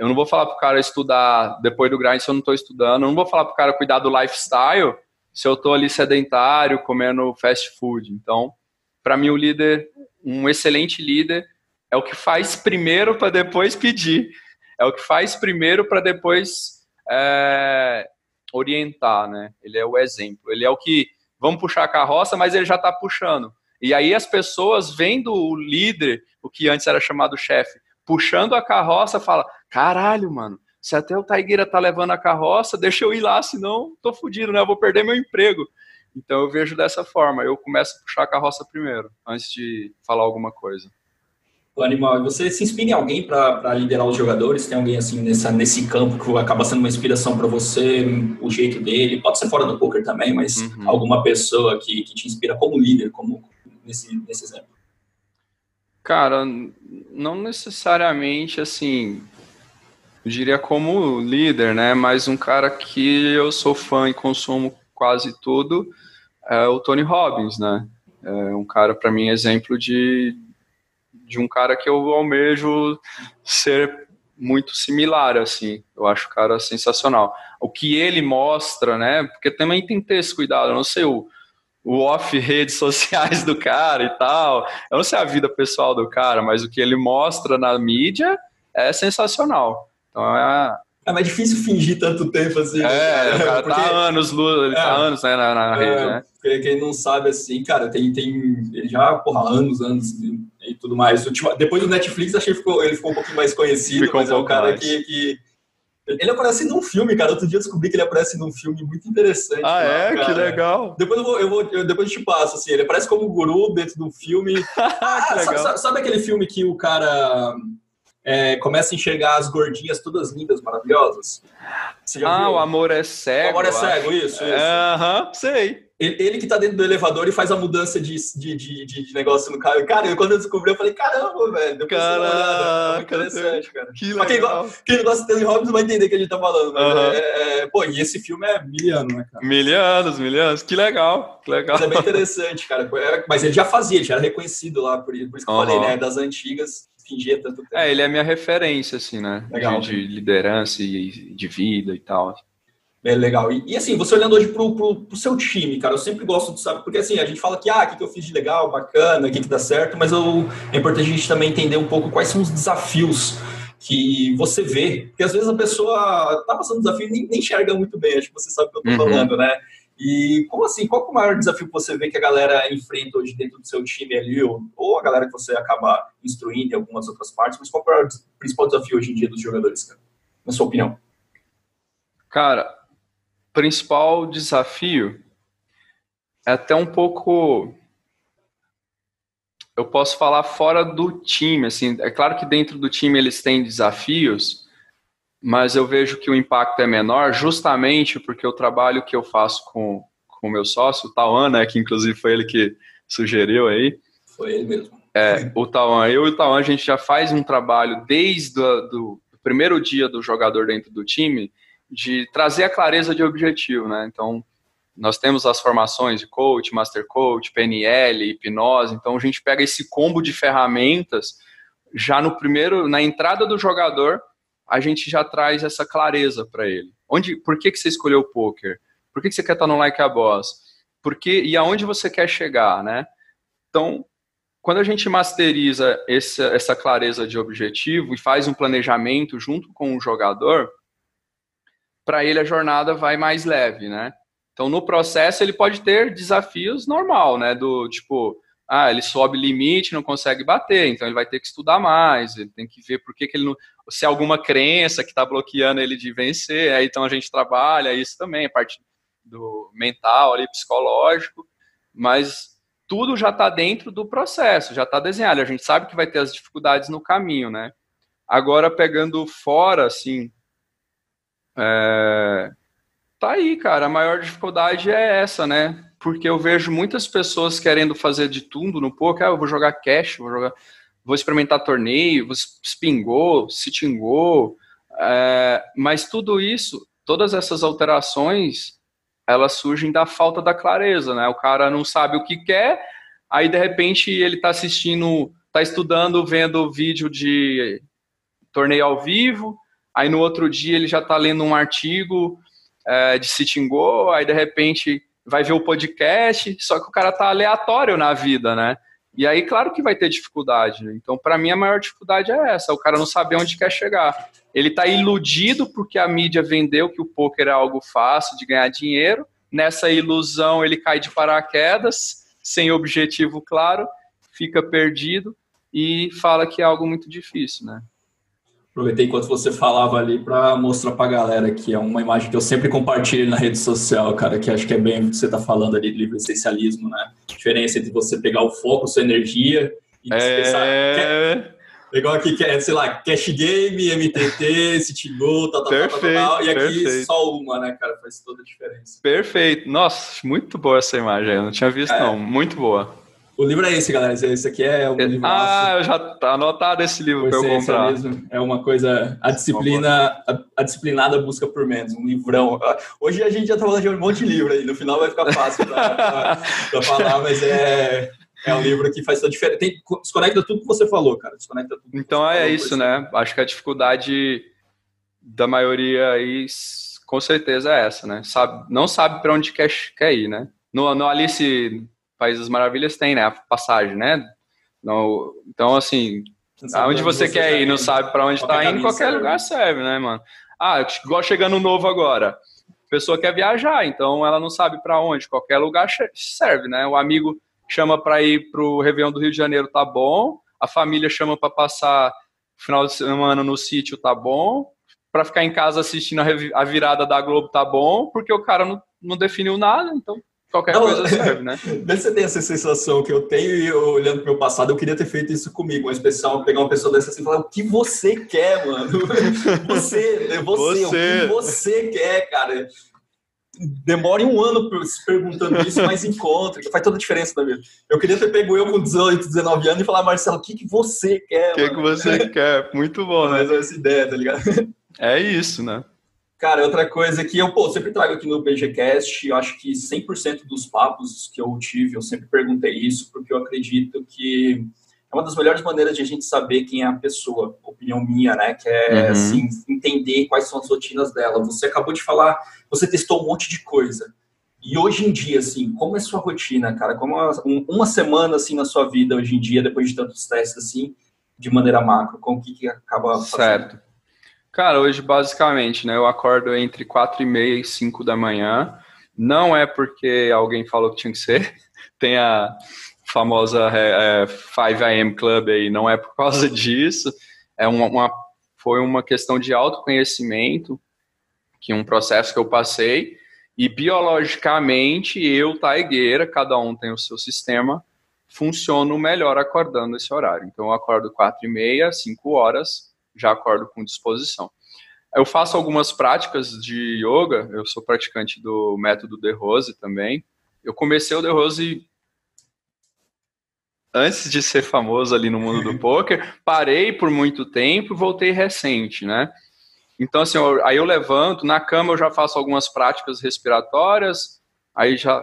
Eu não vou falar pro cara estudar depois do grind se eu não estou estudando. Eu não vou falar pro cara cuidar do lifestyle se eu estou ali sedentário, comendo fast food. Então, para mim o líder, um excelente líder, é o que faz primeiro para depois pedir. É o que faz primeiro para depois é, orientar, né? Ele é o exemplo. Ele é o que vamos puxar a carroça, mas ele já está puxando. E aí as pessoas vendo o líder, o que antes era chamado chefe, puxando a carroça, fala: caralho, mano. Se até o Taigueira tá levando a carroça, deixa eu ir lá, senão tô fudido, né? Eu vou perder meu emprego. Então eu vejo dessa forma. Eu começo a puxar a carroça primeiro, antes de falar alguma coisa. O animal, você se inspira em alguém para liderar os jogadores? Tem alguém assim nessa, nesse campo que acaba sendo uma inspiração para você, o jeito dele? Pode ser fora do poker também, mas uhum. alguma pessoa que, que te inspira como líder, como nesse, nesse exemplo? Cara, não necessariamente assim, eu diria como líder, né? Mas um cara que eu sou fã e consumo quase tudo é o Tony Robbins, né? É um cara, para mim, exemplo de, de um cara que eu almejo ser muito similar, assim. Eu acho o cara sensacional. O que ele mostra, né? Porque também tem que ter esse cuidado. Eu não sei o, o off redes sociais do cara e tal. Eu não sei a vida pessoal do cara, mas o que ele mostra na mídia é sensacional. Então é, é mais difícil fingir tanto tempo assim. É, né? o cara tá Porque, tá anos, ele tá é, tá anos né, na, na é, rede, né? Quem não sabe, assim, cara, tem, tem ele já, porra, anos, anos e tudo mais. Depois do Netflix, achei que ficou, ele ficou um pouquinho mais conhecido, ficou mas um é um cara que, que, Ele aparece num filme, cara. Outro dia eu descobri que ele aparece num filme muito interessante. Ah, é? Cara. Que legal. Depois eu vou, eu vou eu, depois eu te passo, assim. Ele aparece como guru dentro do filme. ah, sabe, sabe aquele filme que o cara é, começa a enxergar as gordinhas todas lindas, maravilhosas. ah, viu? o amor é cego. O amor é cego, isso, isso. Aham, uhum, sei. Ele, ele, que tá dentro do elevador e faz a mudança de, de, de, de negócio no carro. Cara, quando eu descobri, eu falei, caramba, velho. Depois Caraca, interessante, cara. Que legal. Quem, quem, não gosta de Stanley Robbins vai entender o que a gente tá falando. Mas uhum. é, é, pô, e esse filme é miliano, né, cara? Milianos, milianos. Que legal, que legal. Mas é bem interessante, cara. É, mas ele já fazia, ele já era reconhecido lá, por, por isso que uhum. eu falei, né? Das antigas tanto tempo. É, ele é minha referência, assim, né? Legal. De, de liderança e de vida e tal. É legal. E, e, assim, você olhando hoje pro, pro, pro, seu time, cara, eu sempre gosto de saber, porque assim, a gente fala que, ah, o que, que eu fiz de legal, bacana, o que, que dá certo, mas eu, é importante a gente também entender um pouco quais são os desafios que você vê, porque às vezes a pessoa tá passando desafio e nem, nem enxerga muito bem, acho que você sabe o que eu tô uhum. falando, né? E como assim, qual é o maior desafio que você vê que a galera enfrenta hoje dentro do seu time ali, ou, ou a galera que você acaba instruindo em algumas outras partes, mas qual é o principal desafio hoje em dia dos jogadores, cara? Na sua opinião? Cara, principal desafio é até um pouco eu posso falar fora do time, assim, é claro que dentro do time eles têm desafios, mas eu vejo que o impacto é menor justamente porque o trabalho que eu faço com o meu sócio, o Tauan, né, que inclusive foi ele que sugeriu aí. Foi ele mesmo. É, o Tauan, eu e o Tauan, a gente já faz um trabalho desde o do primeiro dia do jogador dentro do time de trazer a clareza de objetivo, né? Então, nós temos as formações de coach, master coach, PNL, hipnose, então a gente pega esse combo de ferramentas já no primeiro, na entrada do jogador, a gente já traz essa clareza para ele. Onde, por que, que você escolheu o poker? Por que, que você quer estar no Like a Boss? Por que, e aonde você quer chegar, né? Então, quando a gente masteriza essa, essa clareza de objetivo e faz um planejamento junto com o jogador, para ele a jornada vai mais leve, né? Então, no processo, ele pode ter desafios normal, né? Do tipo, ah, ele sobe limite, não consegue bater, então ele vai ter que estudar mais, ele tem que ver por que, que ele não. Se é alguma crença que está bloqueando ele de vencer, aí então a gente trabalha isso também, a parte do mental ali, psicológico, mas tudo já está dentro do processo, já está desenhado, a gente sabe que vai ter as dificuldades no caminho, né? Agora, pegando fora, assim, é... tá aí, cara, a maior dificuldade é essa, né? porque eu vejo muitas pessoas querendo fazer de tudo no poker. Ah, eu vou jogar cash, vou jogar, vou experimentar torneio, vou spingou, sitingou, é, mas tudo isso, todas essas alterações, elas surgem da falta da clareza, né? O cara não sabe o que quer, aí de repente ele está assistindo, está estudando, vendo vídeo de torneio ao vivo, aí no outro dia ele já está lendo um artigo é, de sitting go, aí de repente vai ver o podcast, só que o cara tá aleatório na vida, né? E aí, claro que vai ter dificuldade. Né? Então, para mim, a maior dificuldade é essa: o cara não saber onde quer chegar. Ele está iludido porque a mídia vendeu que o poker é algo fácil de ganhar dinheiro. Nessa ilusão, ele cai de paraquedas, sem objetivo claro, fica perdido e fala que é algo muito difícil, né? Aproveitei enquanto você falava ali para mostrar para a galera que é uma imagem que eu sempre compartilho na rede social, cara, que acho que é bem o que você está falando ali de livre essencialismo, né? A diferença entre você pegar o foco, sua energia e é... pensar. É... Igual aqui, que é, sei lá, Cash Game, MTT, Citigo, tal, tal, perfeito, tal, tal, e aqui perfeito. só uma, né, cara? Faz toda a diferença. Perfeito. Nossa, muito boa essa imagem, eu não tinha visto, é. não. Muito boa. O livro é esse, galera. Esse aqui é um livro. Ah, eu já tá anotado esse livro para eu comprar. Mesmo. É uma coisa. A disciplina, a, a, disciplinada busca por menos. Um livrão. Hoje a gente já tá falando de um monte de livro aí. No final vai ficar fácil para falar, mas é. É um livro que faz toda a diferença. Tem, desconecta tudo que você falou, cara. Desconecta tudo. Então é isso, né? Acho que a dificuldade da maioria aí, com certeza, é essa, né? Sabe, não sabe para onde quer, quer ir, né? No, no Alice País das Maravilhas tem, né? A passagem, né? No, então, assim, aonde você, você quer ir, não sabe para onde está indo, qualquer serve. lugar serve, né, mano? Ah, igual chegando novo agora. A pessoa quer viajar, então ela não sabe para onde, qualquer lugar serve, né? O amigo chama para ir pro Réveillon do Rio de Janeiro, tá bom. A família chama para passar final de semana no sítio, tá bom. Para ficar em casa assistindo a virada da Globo, tá bom, porque o cara não, não definiu nada, então qualquer não, coisa serve, né? Você tem essa sensação que eu tenho e eu, olhando pro meu passado, eu queria ter feito isso comigo, um especial, pegar uma pessoa dessa assim e falar, o que você quer, mano? Você, é você, você, o que você quer, cara? Demore um ano se perguntando isso, mas encontra, que faz toda a diferença na vida. Eu queria ter pego eu com 18, 19 anos e falar, Marcelo, o que, que você quer? O que, que você quer? Muito bom, né? Mas essa ideia, tá ligado? É isso, né? Cara, outra coisa que eu pô, sempre trago aqui no BGCast, eu acho que 100% dos papos que eu tive, eu sempre perguntei isso, porque eu acredito que é uma das melhores maneiras de a gente saber quem é a pessoa, opinião minha, né? Que é, uhum. assim, entender quais são as rotinas dela. Você acabou de falar, você testou um monte de coisa. E hoje em dia, assim, como é sua rotina, cara? Como é uma semana, assim, na sua vida hoje em dia, depois de tantos testes, assim, de maneira macro? Como que, que acaba fazendo? Certo. Cara, hoje basicamente, né, eu acordo entre quatro e meia e cinco da manhã. Não é porque alguém falou que tinha que ser. Tem a famosa é, 5 é, AM Club aí, não é por causa disso. É uma, uma, foi uma questão de autoconhecimento, que um processo que eu passei. E biologicamente, eu, taigueira, cada um tem o seu sistema, funciono melhor acordando esse horário. Então, eu acordo quatro e meia, cinco horas, já acordo com disposição. Eu faço algumas práticas de yoga, eu sou praticante do método De Rose também. Eu comecei o De Rose antes de ser famoso ali no mundo do poker, parei por muito tempo e voltei recente, né? Então, assim, eu, aí eu levanto, na cama eu já faço algumas práticas respiratórias, aí já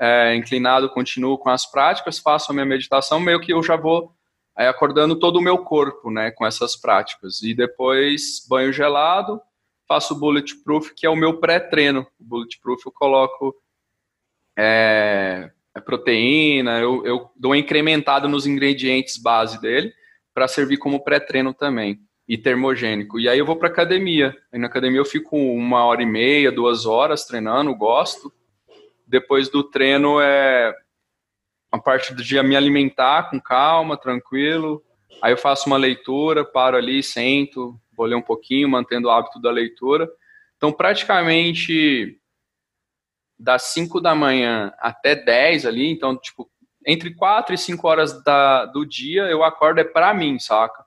é, inclinado continuo com as práticas, faço a minha meditação, meio que eu já vou aí acordando todo o meu corpo, né, com essas práticas. E depois banho gelado, faço o bulletproof, que é o meu pré-treino. O bulletproof eu coloco é, é proteína, eu, eu dou uma incrementada nos ingredientes base dele para servir como pré-treino também e termogênico. E aí eu vou para academia. Aí na academia eu fico uma hora e meia, duas horas treinando, gosto. Depois do treino é a parte do dia me alimentar com calma, tranquilo. Aí eu faço uma leitura, paro ali, sento, vou ler um pouquinho, mantendo o hábito da leitura. Então, praticamente das 5 da manhã até 10 ali, então, tipo, entre 4 e 5 horas da, do dia, eu acordo é para mim, saca?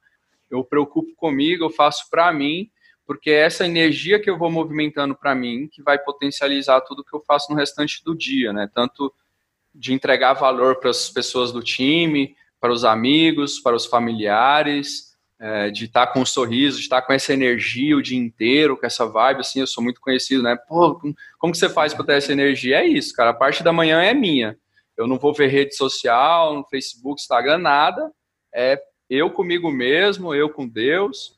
Eu preocupo comigo, eu faço para mim, porque é essa energia que eu vou movimentando para mim que vai potencializar tudo que eu faço no restante do dia, né? Tanto de entregar valor para as pessoas do time, para os amigos, para os familiares, é, de estar com um sorriso, de estar com essa energia o dia inteiro, com essa vibe, assim, eu sou muito conhecido, né? Pô, como que você faz para ter essa energia? É isso, cara, a parte da manhã é minha. Eu não vou ver rede social, no Facebook, Instagram, nada. É eu comigo mesmo, eu com Deus.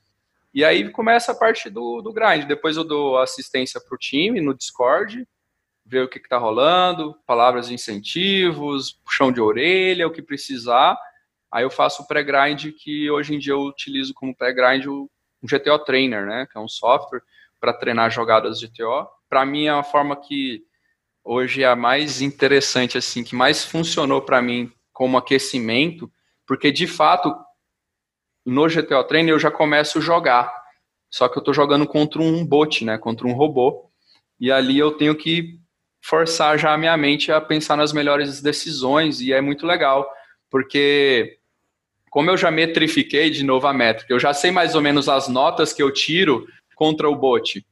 E aí começa a parte do, do grind. Depois eu dou assistência para o time no Discord, ver o que está rolando, palavras de incentivos, puxão de orelha, o que precisar. Aí eu faço o pré-grind, que hoje em dia eu utilizo como pré-grind o GTO Trainer, né? Que é um software para treinar jogadas de GTO. Para mim é uma forma que hoje é a mais interessante, assim, que mais funcionou para mim como aquecimento, porque de fato no GTO Trainer eu já começo a jogar. Só que eu estou jogando contra um bot, né? Contra um robô. E ali eu tenho que forçar já a minha mente a pensar nas melhores decisões e é muito legal, porque como eu já metrifiquei de novo a métrica, eu já sei mais ou menos as notas que eu tiro contra o bot.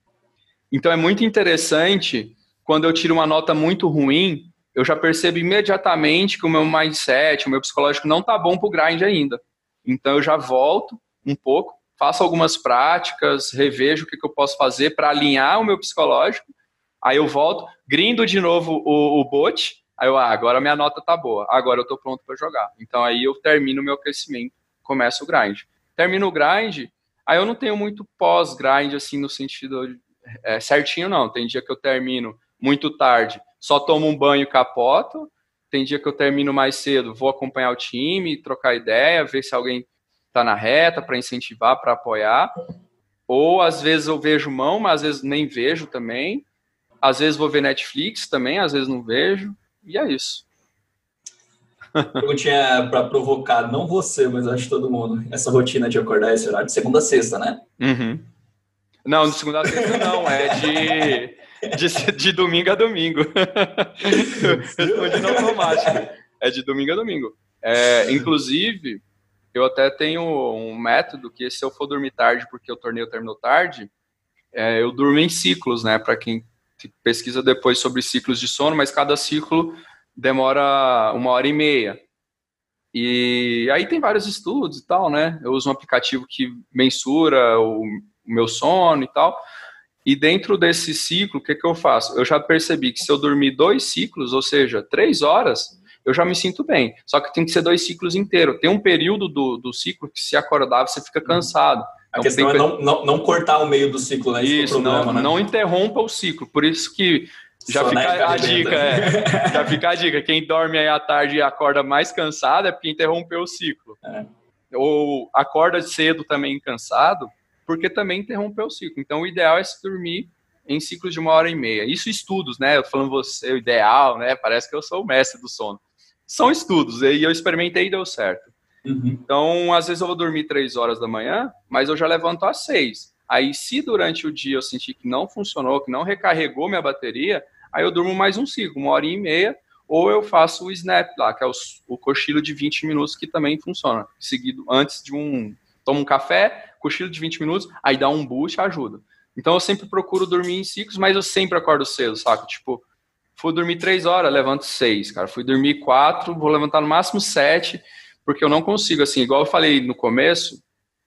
Então é muito interessante quando eu tiro uma nota muito ruim, eu já percebo imediatamente que o meu mindset, o meu psicológico não tá bom pro grind ainda. Então eu já volto um pouco, faço algumas práticas, revejo o que, que eu posso fazer para alinhar o meu psicológico Aí eu volto, grindo de novo o, o bot, aí eu, ah, agora minha nota tá boa, agora eu tô pronto para jogar. Então aí eu termino o meu aquecimento, começo o grind. Termino o grind, aí eu não tenho muito pós-grind, assim, no sentido é, certinho, não. Tem dia que eu termino muito tarde, só tomo um banho e capoto. Tem dia que eu termino mais cedo, vou acompanhar o time, trocar ideia, ver se alguém tá na reta para incentivar, para apoiar. Ou às vezes eu vejo mão, mas às vezes nem vejo também. Às vezes vou ver Netflix também, às vezes não vejo. E é isso. Perguntinha para provocar, não você, mas acho todo mundo. Essa rotina de acordar esse horário de segunda a sexta, né? Uhum. Não, de segunda a sexta não, é de, de, de domingo a domingo. Respondi no automático. É de domingo a domingo. É, inclusive, eu até tenho um método que se eu for dormir tarde, porque o torneio terminou tarde, é, eu durmo em ciclos, né? Para quem pesquisa depois sobre ciclos de sono, mas cada ciclo demora uma hora e meia. E aí tem vários estudos e tal, né? Eu uso um aplicativo que mensura o, o meu sono e tal. E dentro desse ciclo, o que, que eu faço? Eu já percebi que se eu dormir dois ciclos, ou seja, três horas, eu já me sinto bem. Só que tem que ser dois ciclos inteiros. Tem um período do, do ciclo que se acordar você fica cansado. A questão é não, não, não, cortar o meio do ciclo, né? Isso, é problema, não, né? não interrompa o ciclo. Por isso que já Só fica a dica, é, já fica a dica. Quem dorme aí à tarde e acorda mais cansado é porque interrompeu o ciclo. É. Ou acorda cedo também cansado, porque também interrompeu o ciclo. Então, o ideal é se dormir em ciclos de uma hora e meia. Isso estudos, né? Eu falando você, o ideal, né? Parece que eu sou o mestre do sono. São estudos, e eu experimentei e deu certo. Uhum. Então, às vezes eu vou dormir três horas da manhã, mas eu já levanto às seis. Aí, se durante o dia eu sentir que não funcionou, que não recarregou minha bateria, aí eu durmo mais um ciclo, uma hora e meia, ou eu faço o snap lá, que é o, o cochilo de 20 minutos, que também funciona. Seguido antes de um. Toma um café, cochilo de 20 minutos, aí dá um boost, ajuda. Então eu sempre procuro dormir em ciclos, mas eu sempre acordo cedo, saca? Tipo, fui dormir três horas, levanto seis, cara. Fui dormir quatro, vou levantar no máximo sete porque eu não consigo, assim, igual eu falei no começo,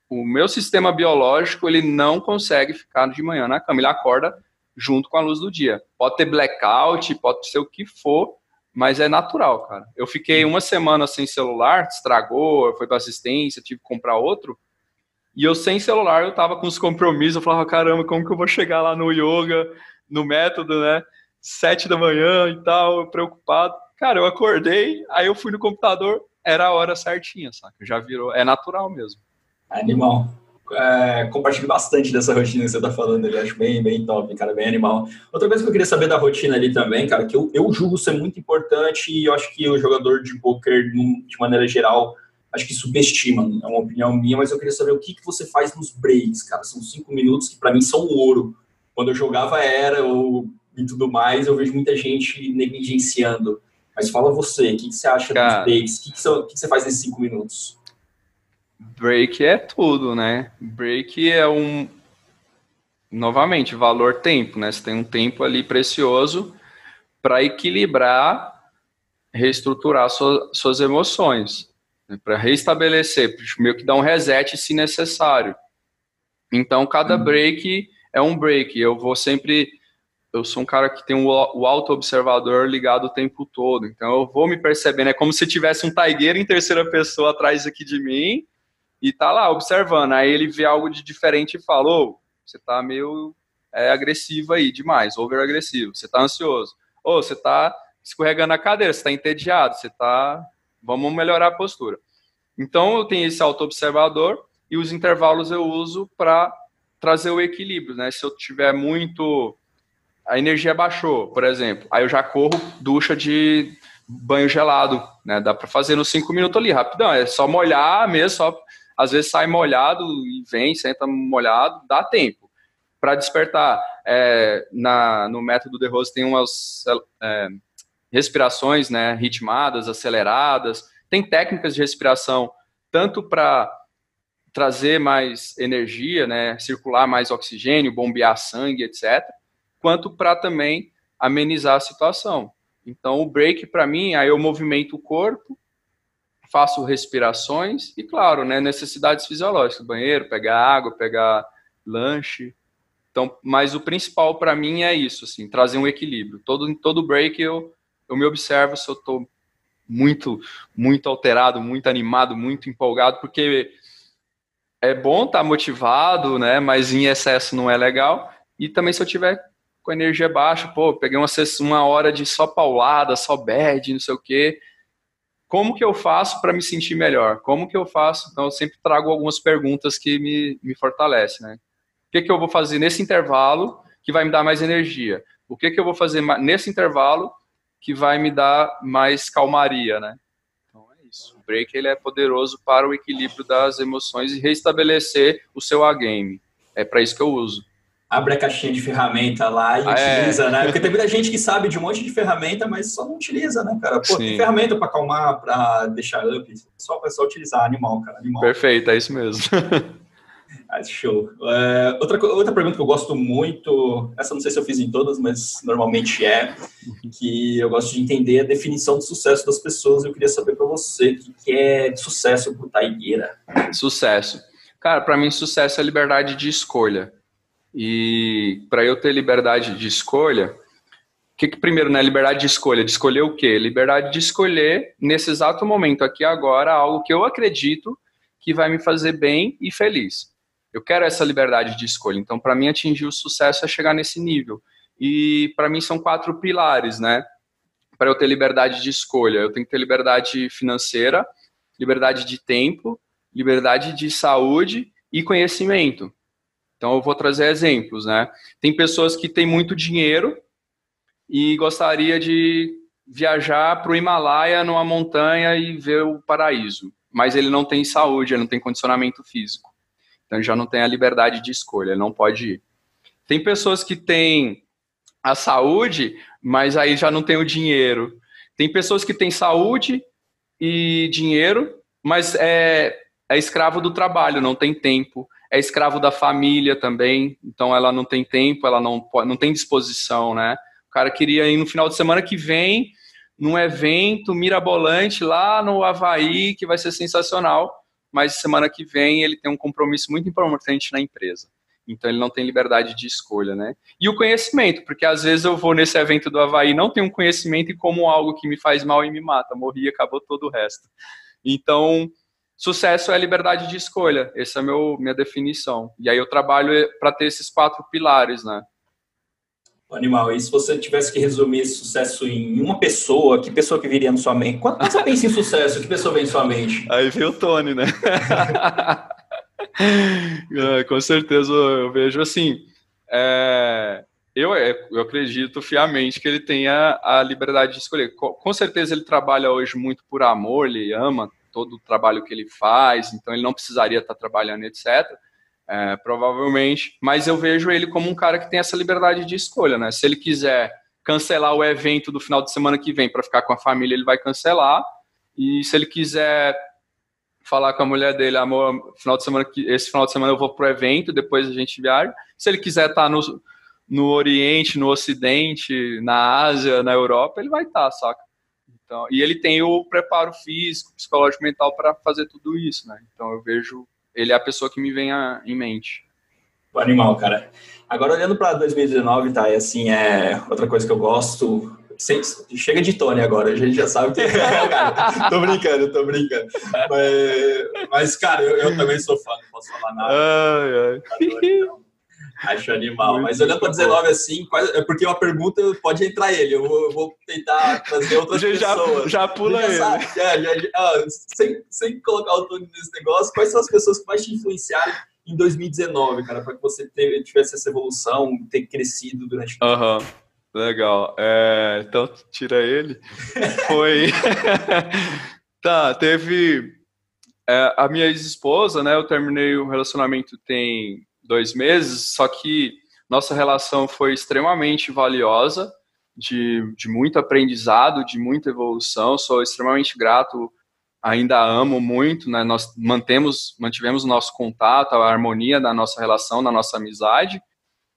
o meu sistema biológico, ele não consegue ficar de manhã na cama, ele acorda junto com a luz do dia. Pode ter blackout, pode ser o que for, mas é natural, cara. Eu fiquei uma semana sem celular, estragou, foi para assistência, tive que comprar outro, e eu sem celular, eu tava com os compromissos, eu falava, caramba, como que eu vou chegar lá no yoga, no método, né? Sete da manhã e tal, preocupado. Cara, eu acordei, aí eu fui no computador, era a hora certinha, saca? Já virou, é natural mesmo. Animal. É, compartilho bastante dessa rotina que você tá falando ali, acho bem, bem top, cara, bem animal. Outra coisa que eu queria saber da rotina ali também, cara, que eu, eu julgo ser muito importante e eu acho que o jogador de poker, de maneira geral, acho que subestima, é uma opinião minha, mas eu queria saber o que, que você faz nos breaks, cara, são cinco minutos que para mim são ouro. Quando eu jogava era ou, e tudo mais, eu vejo muita gente negligenciando. Mas fala você, o que, que você acha Cara, dos breaks? O que, que, você, que, que você faz nesses cinco minutos? Break é tudo, né? Break é um. Novamente, valor tempo, né? Você tem um tempo ali precioso para equilibrar, reestruturar sua, suas emoções, né? para restabelecer, meio que dar um reset se necessário. Então, cada uhum. break é um break. Eu vou sempre eu sou um cara que tem o, o auto-observador ligado o tempo todo. Então eu vou me percebendo. É como se tivesse um taigueiro em terceira pessoa atrás aqui de mim e tá lá observando. Aí ele vê algo de diferente e fala: você tá meio é, agressivo aí demais, over agressivo. Você tá ansioso. Oh, você tá escorregando a cadeira, você tá entediado, você tá. Vamos melhorar a postura. Então eu tenho esse auto-observador e os intervalos eu uso para trazer o equilíbrio, né? Se eu tiver muito. A energia baixou, por exemplo, aí eu já corro ducha de banho gelado, né? Dá para fazer nos cinco minutos ali, rapidão. É só molhar mesmo, só às vezes sai molhado e vem, senta molhado, dá tempo. Para despertar, é, na, no método de Rose tem umas é, respirações né, ritmadas, aceleradas, tem técnicas de respiração tanto para trazer mais energia, né, circular mais oxigênio, bombear sangue, etc., quanto para também amenizar a situação. Então, o break, para mim, aí eu movimento o corpo, faço respirações e, claro, né, necessidades fisiológicas, banheiro, pegar água, pegar lanche. Então, mas o principal para mim é isso, assim, trazer um equilíbrio. Todo todo break eu eu me observo se eu estou muito muito alterado, muito animado, muito empolgado, porque é bom estar tá motivado, né, mas em excesso não é legal. E também se eu tiver com energia baixa, pô, peguei uma, uma hora de só paulada, só bad, não sei o quê, como que eu faço para me sentir melhor? Como que eu faço? Então, eu sempre trago algumas perguntas que me, me fortalecem, né? O que, que eu vou fazer nesse intervalo que vai me dar mais energia? O que, que eu vou fazer nesse intervalo que vai me dar mais calmaria, né? Então, é isso. O break, ele é poderoso para o equilíbrio das emoções e restabelecer o seu A-game. É para isso que eu uso abre a caixinha de ferramenta lá e ah, é. utiliza, é. né? Porque tem muita gente que sabe de um monte de ferramenta, mas só não utiliza, né, cara? Pô, Sim. tem ferramenta para acalmar, para deixar up, só é só utilizar animal, cara, animal. Perfeito, é isso mesmo. ah, show. É, outra, outra pergunta que eu gosto muito, essa não sei se eu fiz em todas, mas normalmente é, que eu gosto de entender a definição de sucesso das pessoas. Eu queria saber para você o que é sucesso para Taigueira. Sucesso. Cara, para mim, sucesso é liberdade de escolha e para eu ter liberdade de escolha, o que, que primeiro, né? Liberdade de escolha. De escolher o quê? Liberdade de escolher, nesse exato momento aqui agora, algo que eu acredito que vai me fazer bem e feliz. Eu quero essa liberdade de escolha. Então, para mim, atingir o sucesso é chegar nesse nível. E para mim são quatro pilares, né? Para eu ter liberdade de escolha, eu tenho que ter liberdade financeira, liberdade de tempo, liberdade de saúde e conhecimento. Então eu vou trazer exemplos, né? Tem pessoas que têm muito dinheiro e gostaria de viajar para o Himalaia numa montanha e ver o paraíso, mas ele não tem saúde, ele não tem condicionamento físico. Então já não tem a liberdade de escolha, ele não pode ir. Tem pessoas que têm a saúde, mas aí já não tem o dinheiro. Tem pessoas que têm saúde e dinheiro, mas é, é escravo do trabalho, não tem tempo é escravo da família também, então ela não tem tempo, ela não, pode, não tem disposição, né? O cara queria ir no final de semana que vem num evento mirabolante lá no Havaí, que vai ser sensacional, mas semana que vem ele tem um compromisso muito importante na empresa. Então ele não tem liberdade de escolha, né? E o conhecimento, porque às vezes eu vou nesse evento do Havaí, não tenho conhecimento e como algo que me faz mal e me mata, morri e acabou todo o resto. Então, Sucesso é liberdade de escolha, essa é a minha definição. E aí eu trabalho para ter esses quatro pilares, né? Animal, e se você tivesse que resumir esse sucesso em uma pessoa, que pessoa que viria na sua mente? Quando você pensa em sucesso, que pessoa vem em sua mente? Aí vem o Tony, né? é, com certeza eu vejo assim. É, eu, eu acredito fiamente que ele tenha a liberdade de escolher. Com certeza ele trabalha hoje muito por amor, ele ama todo o trabalho que ele faz, então ele não precisaria estar trabalhando, etc. É, provavelmente, mas eu vejo ele como um cara que tem essa liberdade de escolha, né? Se ele quiser cancelar o evento do final de semana que vem para ficar com a família, ele vai cancelar. E se ele quiser falar com a mulher dele, amor, final de semana esse final de semana eu vou pro evento, depois a gente viaja. Se ele quiser estar no, no Oriente, no Ocidente, na Ásia, na Europa, ele vai estar, saca? Então, e ele tem o preparo físico, psicológico, mental para fazer tudo isso, né? Então eu vejo ele é a pessoa que me vem a, em mente. O animal, cara. Agora olhando para 2019, tá? E assim, é outra coisa que eu gosto. Chega de Tony agora, a gente já sabe que é, cara. Tô brincando, tô brincando. Mas, mas cara, eu, eu, também sou fã, não posso falar nada. Ai, ai. Acho animal. Muito Mas olhando para 19 assim, quase, é porque uma pergunta pode entrar ele. Eu vou, eu vou tentar trazer outras já, pessoas. Já pula ele. Sabe, é, já, ah, sem, sem colocar o Tony nesse negócio, quais são as pessoas que mais te influenciaram em 2019, cara, para que você tivesse essa evolução, ter crescido durante o Aham. Legal. É, então, tira ele. Foi. tá, teve. É, a minha ex-esposa, né? Eu terminei o relacionamento tem dois meses, só que nossa relação foi extremamente valiosa, de, de muito aprendizado, de muita evolução. Sou extremamente grato, ainda amo muito, né? Nós mantemos, mantivemos o nosso contato, a harmonia da nossa relação, da nossa amizade.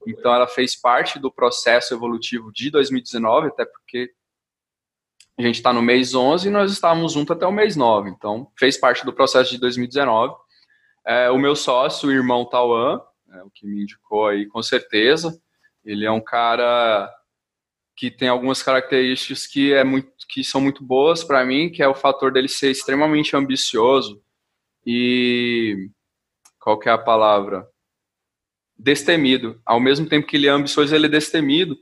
Então, ela fez parte do processo evolutivo de 2019, até porque a gente está no mês 11 e nós estávamos juntos até o mês 9. Então, fez parte do processo de 2019. É, o meu sócio, o irmão Tauan, é, o que me indicou aí, com certeza. Ele é um cara que tem algumas características que, é muito, que são muito boas para mim, que é o fator dele ser extremamente ambicioso e qual que é a palavra? destemido. Ao mesmo tempo que ele é ambicioso, ele é destemido.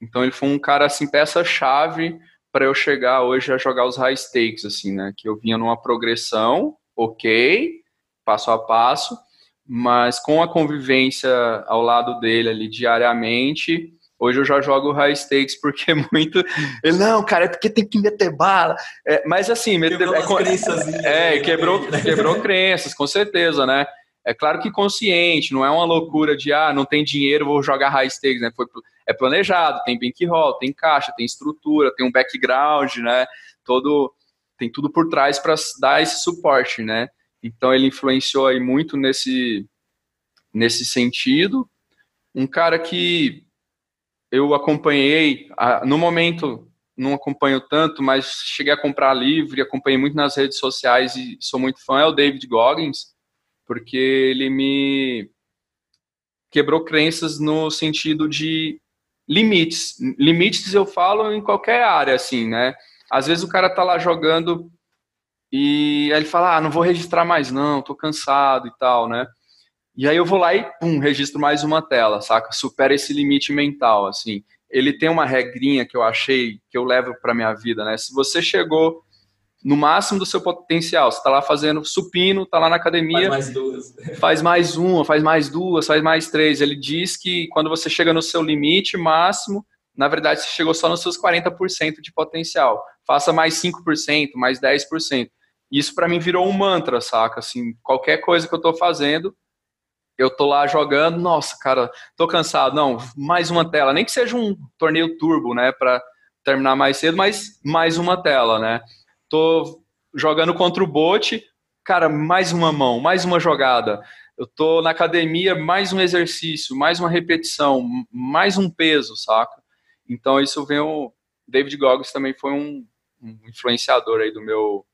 Então ele foi um cara assim peça chave para eu chegar hoje a jogar os high stakes assim, né? Que eu vinha numa progressão, OK, passo a passo, mas com a convivência ao lado dele ali diariamente, Hoje eu já jogo high stakes porque é muito. Ele, não, cara, é porque tem que meter bala. É, mas assim, quebrou meter, é, é, quebrou, quebrou crenças, com certeza, né? É claro que consciente, não é uma loucura de, ah, não tem dinheiro, vou jogar high stakes, né? Foi, é planejado, tem bankroll, tem caixa, tem estrutura, tem um background, né? Todo, tem tudo por trás para dar esse suporte, né? Então ele influenciou aí muito nesse, nesse sentido. Um cara que eu acompanhei, no momento não acompanho tanto, mas cheguei a comprar livre, acompanhei muito nas redes sociais e sou muito fã, é o David Goggins porque ele me quebrou crenças no sentido de limites. Limites eu falo em qualquer área, assim, né? Às vezes o cara tá lá jogando e aí ele fala, ah, não vou registrar mais não, tô cansado e tal, né? E aí eu vou lá e, pum, registro mais uma tela, saca? Supera esse limite mental, assim. Ele tem uma regrinha que eu achei, que eu levo pra minha vida, né? Se você chegou no máximo do seu potencial. Você está lá fazendo supino, está lá na academia. Faz mais duas. Faz mais uma, faz mais duas, faz mais três. Ele diz que quando você chega no seu limite máximo, na verdade você chegou só nos seus 40% de potencial. Faça mais 5%, mais 10%. Isso para mim virou um mantra, saca? Assim, qualquer coisa que eu estou fazendo, eu tô lá jogando, nossa, cara, tô cansado. Não, mais uma tela, nem que seja um torneio turbo, né, para terminar mais cedo, mas mais uma tela, né? tô jogando contra o bot, cara, mais uma mão, mais uma jogada. Eu tô na academia, mais um exercício, mais uma repetição, mais um peso, saca? Então isso vem o David Goggins também foi um, um influenciador aí do meu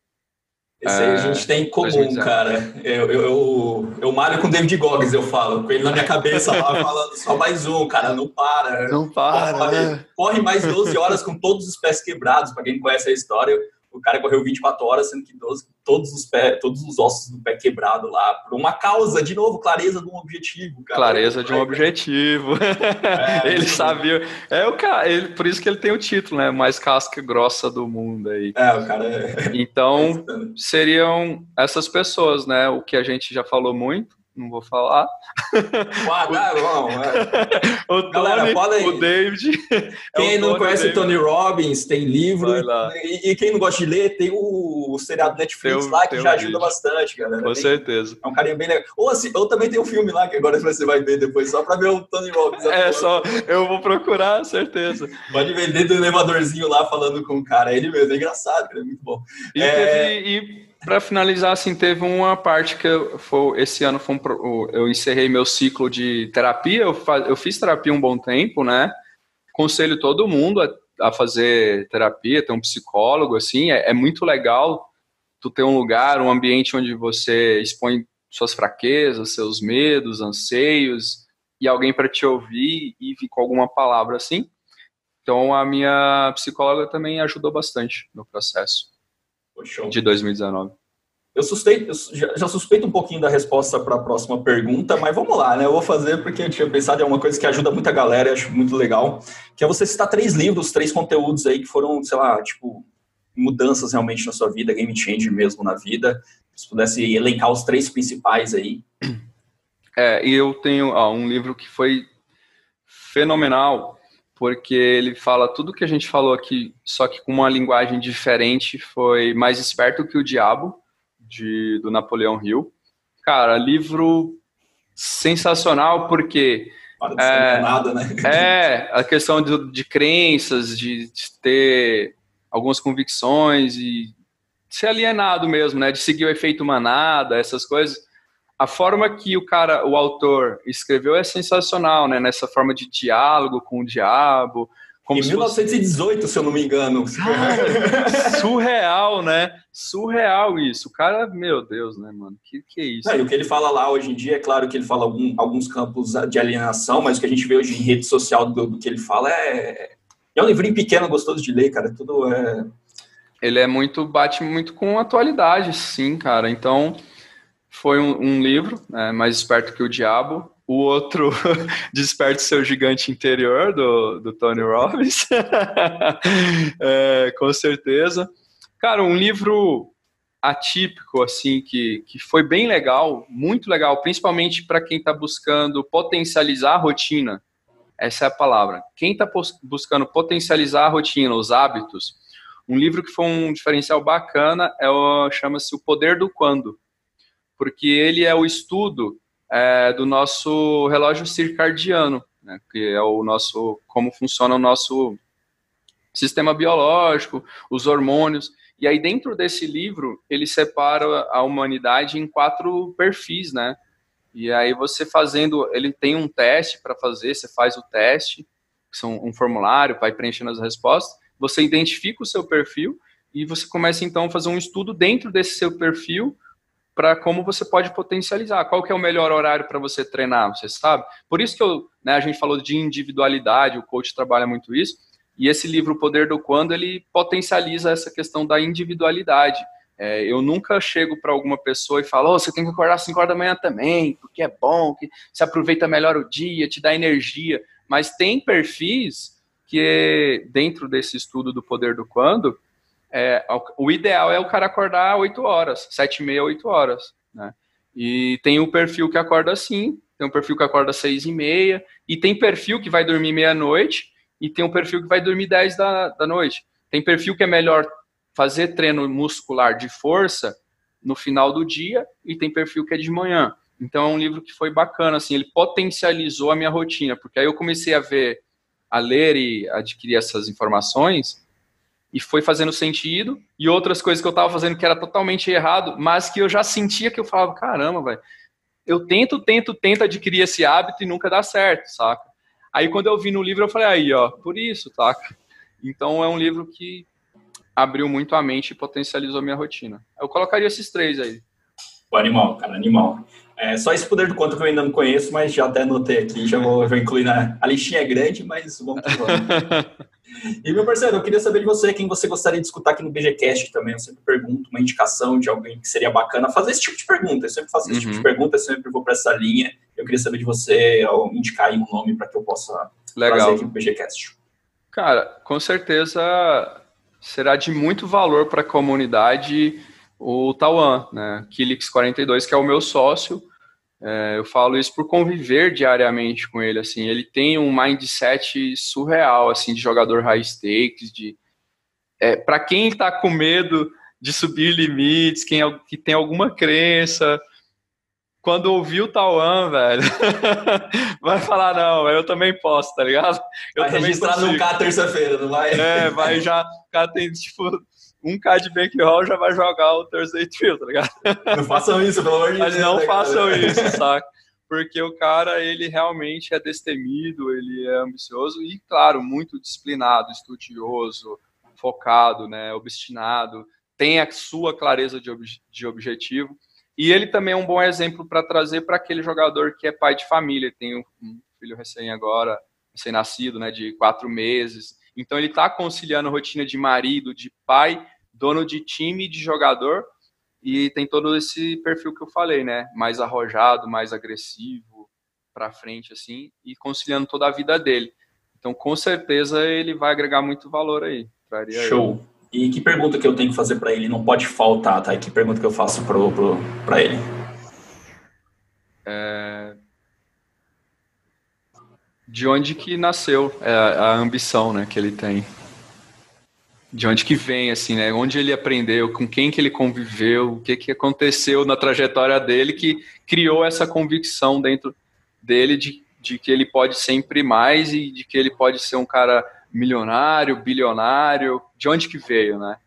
esse aí a gente tem em comum, cara. Eu, eu, eu, eu malho com o David Goggins, eu falo. Com ele na minha cabeça lá, falando só mais um, cara, não para. Não para. Corre, né? corre mais 12 horas com todos os pés quebrados, para quem conhece a história o cara correu 24 horas, sendo que 12, todos, os pés, todos os ossos do pé quebrado lá, por uma causa, de novo, clareza de um objetivo. Cara. Clareza de um objetivo. É, ele sabia. É o cara, ele, por isso que ele tem o título, né? Mais casca grossa do mundo aí. É, o cara é. Então, seriam essas pessoas, né? O que a gente já falou muito não vou falar. Ah, tá bom. É. o Tony, Galera, podem... o David. Quem é o não conhece o Tony Robbins, tem livro. E, e, quem não gosta de ler, tem o, o seriado Netflix tem, lá, que já ajuda vídeo. bastante, galera. Com tem, certeza. É um carinha bem legal. Ou assim, eu também tenho um filme lá, que agora você vai ver depois, só pra ver o Tony Robbins. É, só, eu vou procurar, certeza. Pode ver dentro do elevadorzinho lá, falando com o cara. É ele mesmo, é engraçado, é muito bom. E, é... teve, e para finalizar, assim, teve uma parte que eu, foi, esse ano foi um, eu encerrei meu ciclo de terapia. Eu, faz, eu fiz terapia um bom tempo, né? Conselho todo mundo a, a fazer terapia, ter um psicólogo, assim. É, é, muito legal tu ter um lugar, um ambiente onde você expõe suas fraquezas, seus medos, anseios, e alguém para te ouvir e vir com alguma palavra assim. Então, a minha psicóloga também ajudou bastante no processo de 2019. Eu, suspeito, eu já, suspeito um pouquinho da resposta para a próxima pergunta, mas vamos lá, né? Eu vou fazer porque eu tinha pensado em uma coisa que ajuda muita galera, eu acho muito legal, que é você citar três livros, três conteúdos aí que foram, sei lá, tipo, mudanças realmente na sua vida, game change mesmo na vida. Se pudesse elencar os três principais aí. É, e eu tenho um livro que foi fenomenal, porque ele fala tudo que a gente falou aqui, só que com uma linguagem diferente, foi Mais Esperto que o Diabo, de, do Napoleão Hill. Cara, livro sensacional porque é, nada, né? é a questão de, de crenças, de, de, ter algumas convicções e ser alienado mesmo, né? De seguir o efeito manada, essas coisas. A forma que o cara, o autor, escreveu é sensacional, né? Nessa forma de diálogo com o diabo, como em 1918, fosse... se eu não me engano. Cara, surreal, né? Surreal isso. O cara, meu Deus, né, mano? Que que é isso? Não, e o que ele fala lá hoje em dia, é claro que ele fala algum, alguns campos de alienação, mas o que a gente vê hoje em rede social do, do que ele fala é. É um livrinho pequeno, gostoso de ler, cara. Tudo é. Ele é muito. bate muito com atualidade, sim, cara. Então, foi um, um livro, né, mais esperto que o diabo o outro Desperte Seu Gigante Interior, do, do Tony Robbins. é, com certeza. Cara, um livro atípico, assim, que, que foi bem legal, muito legal, principalmente para quem está buscando potencializar a rotina. Essa é a palavra. Quem está buscando potencializar a rotina, os hábitos, um livro que foi um diferencial bacana é chama-se O Poder do Quando, porque ele é o estudo é, do nosso relógio circadiano, né, que é o nosso como funciona o nosso sistema biológico, os hormônios. E aí dentro desse livro ele separa a humanidade em quatro perfis, né? E aí você fazendo, ele tem um teste para fazer, você faz o teste, são um formulário, vai preenchendo as respostas, você identifica o seu perfil e você começa então a fazer um estudo dentro desse seu perfil para como você pode potencializar. Qual que é o melhor horário para você treinar, você sabe? Por isso que eu, né, a gente falou de individualidade, o coach trabalha muito isso, e esse livro, O Poder do Quando, ele potencializa essa questão da individualidade. É, eu nunca chego para alguma pessoa e falo, oh, você tem que acordar às 5 horas da manhã também, porque é bom, que se aproveita melhor o dia, te dá energia. Mas tem perfis que, dentro desse estudo do Poder do Quando, é, o ideal é o cara acordar 8 horas, 7 e meia, 8 horas, né? E tem o perfil que acorda assim, tem um perfil que acorda 6 e meia, e tem perfil que vai dormir meia-noite, e tem um perfil que vai dormir 10 da, da noite. Tem perfil que é melhor fazer treino muscular de força no final do dia, e tem perfil que é de manhã. Então é um livro que foi bacana, assim, ele potencializou a minha rotina, porque aí eu comecei a ver, a ler e adquirir essas informações, e foi fazendo sentido, e outras coisas que eu estava fazendo que era totalmente errado, mas que eu já sentia que eu falava, caramba, velho, eu tento, tento, tento adquirir esse hábito e nunca dá certo, saca? Aí quando eu vi no livro, eu falei, aí, ó, por isso, saca? Então é um livro que abriu muito a mente e potencializou minha rotina. Eu colocaria esses três aí. O animal, cara, animal. É, só esse poder do conto que eu ainda não conheço, mas já até anotei aqui, já vou, incluir na. A listinha é grande, mas vamos que vamos. e meu parceiro, eu queria saber de você quem você gostaria de escutar aqui no BGCast também. Eu sempre pergunto uma indicação de alguém que seria bacana fazer esse tipo de pergunta. Eu sempre faço esse uhum. tipo de uhum. pergunta, eu sempre vou para essa linha. Eu queria saber de você, ao indicar aí um nome para que eu possa Legal. trazer aqui no BGCast. Cara, com certeza será de muito valor para a comunidade o Tauan, né? Kilix 42, que é o meu sócio. É, eu falo isso por conviver diariamente com ele, assim, ele tem um mindset surreal, assim, de jogador high stakes, de... É, para quem está com medo de subir limites, quem é que tem alguma crença, quando ouvir o Tauan, velho, vai falar, não, eu também posso, tá ligado? Eu vai também registrar no K terça-feira, não vai? É, vai já, o cara tem, tipo, um K de bankroll já vai jogar o Thursday Trill, tá ligado? Não façam isso, pelo amor de Deus. Mas não né, façam isso, saca? Porque o cara, ele realmente é destemido, ele é ambicioso e, claro, muito disciplinado, estudioso, focado, né, obstinado, tem a sua clareza de, ob de objetivo. E ele também é um bom exemplo para trazer para aquele jogador que é pai de família, tem um filho recém agora, recém-nascido, né, de quatro meses. Então ele está conciliando rotina de marido, de pai dono de time, de jogador, e tem todo esse perfil que eu falei, né? Mais arrojado, mais agressivo, para frente assim, e conciliando toda a vida dele. Então, com certeza ele vai agregar muito valor aí. Show. E que pergunta que eu tenho que fazer para ele? Não pode faltar, tá? E que pergunta que eu faço para ele? É... De onde que nasceu é, a ambição, né, que ele tem? De onde que vem, assim, né? Onde ele aprendeu, com quem que ele conviveu, o que que aconteceu na trajetória dele que criou essa convicção dentro dele de, de que ele pode sempre mais e de que ele pode ser um cara milionário, bilionário, de onde que veio, né?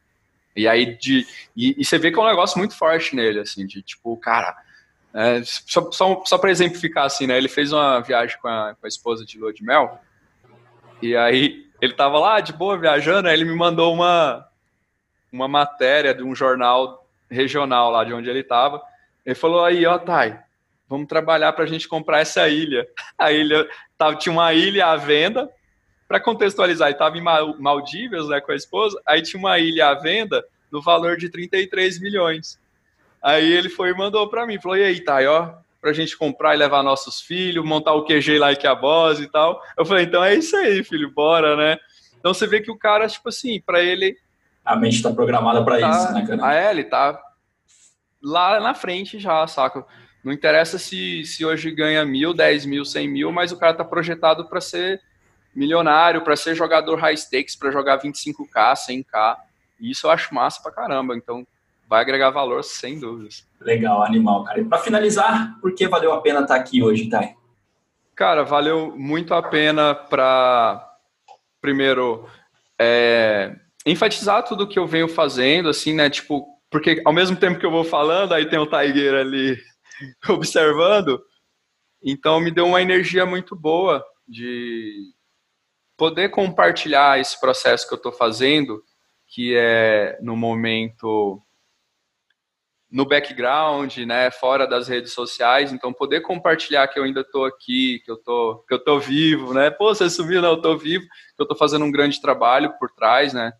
E aí, de, e, e você vê que é um negócio muito forte nele, assim, de tipo, cara, é, só, só, só para exemplificar, assim, né? Ele fez uma viagem com a, com a esposa de lua de mel, e aí ele tava lá de boa viajando, aí ele me mandou uma, uma matéria de um jornal regional lá de onde ele tava. Ele falou aí, ó, Thay, vamos trabalhar para a gente comprar essa ilha. A ilha tava, tinha uma ilha à venda. Para contextualizar, ele estava em Maldivas né, com a esposa, aí tinha uma ilha à venda no valor de 33 milhões. Aí ele foi e mandou para mim, falou, e aí, Thay, ó, pra gente comprar e levar nossos filhos, montar o QG lá que a voz e tal. Eu falei, então é isso aí, filho, bora, né? Então você vê que o cara, tipo assim, para ele. A mente está programada para tá, isso, né, cara? Ah, é, ele tá lá na frente já, saca? Não interessa se, se hoje ganha mil, dez mil, cem mil, mas o cara tá projetado para ser milionário, para ser jogador high stakes, para jogar 25k, 100k. E isso eu acho massa pra caramba. Então, vai agregar valor sem dúvidas. Legal, animal, cara. E para finalizar, por que valeu a pena estar aqui hoje, Thay? Cara, valeu muito a pena para primeiro é, enfatizar tudo que eu venho fazendo, assim, né? Tipo, porque ao mesmo tempo que eu vou falando, aí tem o Tiger ali observando, então me deu uma energia muito boa de poder compartilhar esse processo que eu estou fazendo, que é no momento no background, né, fora das redes sociais, então poder compartilhar que eu ainda estou aqui, que eu tô, que eu tô vivo, né? Pô, você sumiu, não, eu tô vivo, que eu estou fazendo um grande trabalho por trás, né?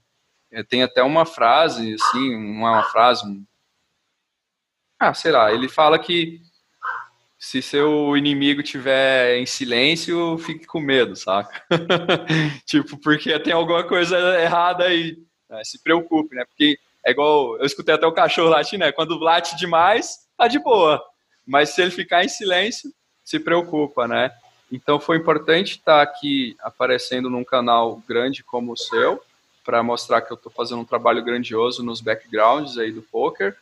É, tem até uma frase, assim, uma, uma frase, ah, sei lá, ele fala que se seu inimigo tiver em silêncio, fique com medo, saca? tipo, porque tem alguma coisa errada aí. Né? Se preocupe, né? Porque é igual, eu escutei até o cachorro latindo, né? Quando late demais, tá de boa. Mas se ele ficar em silêncio, se preocupa, né? Então foi importante estar aqui aparecendo num canal grande como o seu, para mostrar que eu estou fazendo um trabalho grandioso nos backgrounds aí do poker.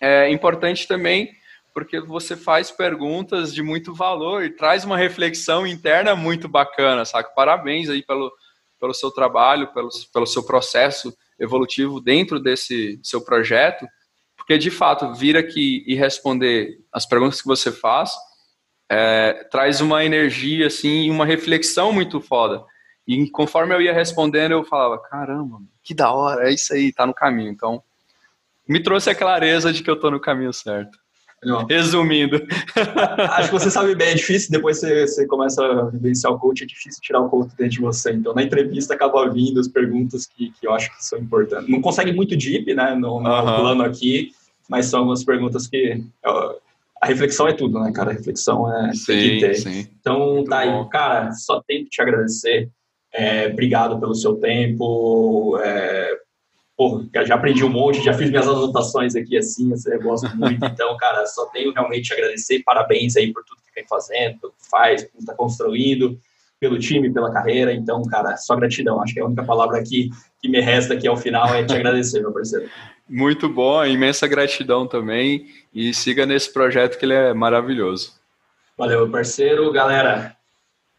É importante também porque você faz perguntas de muito valor e traz uma reflexão interna muito bacana, saca? Parabéns aí pelo, pelo seu trabalho, pelo, pelo seu processo evolutivo dentro desse seu projeto, porque de fato vir aqui e responder as perguntas que você faz é, traz uma energia assim, uma reflexão muito foda. E conforme eu ia respondendo, eu falava, caramba, que da hora, é isso aí, tá no caminho. Então, me trouxe a clareza de que eu tô no caminho certo. Não. Resumindo. Acho que você sabe bem, é difícil, depois você, você começa a vivenciar o coach, é difícil tirar o coach dentro de você. Então, na entrevista acaba vindo as perguntas que, que eu acho que são importantes. Não consegue muito deep, né, no, no plano aqui, mas são algumas perguntas que... a reflexão é tudo, né, cara? A reflexão é sim. Sim. Então, Muito tá aí, cara, só tenho que te agradecer. É, obrigado pelo seu tempo, é, pô, já aprendi um monte, já fiz minhas anotações aqui assim, eu gosto muito. Então, cara, só tenho realmente a agradecer, parabéns aí por tudo que vem fazendo, pelo que faz, pelo que está construindo, pelo time, pela carreira. Então, cara, só gratidão. Acho que a única palavra aqui que me resta aqui ao final é te agradecer, meu parceiro. Muito bom, imensa gratidão também. E siga nesse projeto que ele é maravilhoso. Valeu, meu parceiro. Galera,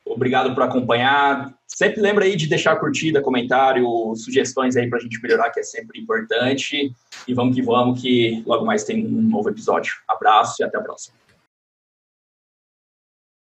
Obrigado por acompanhar. Sempre lembra aí de deixar curtida, comentário, sugestões aí para a gente melhorar, que é sempre importante. E vamos que vamos, que logo mais tem um novo episódio. Abraço e até a próxima.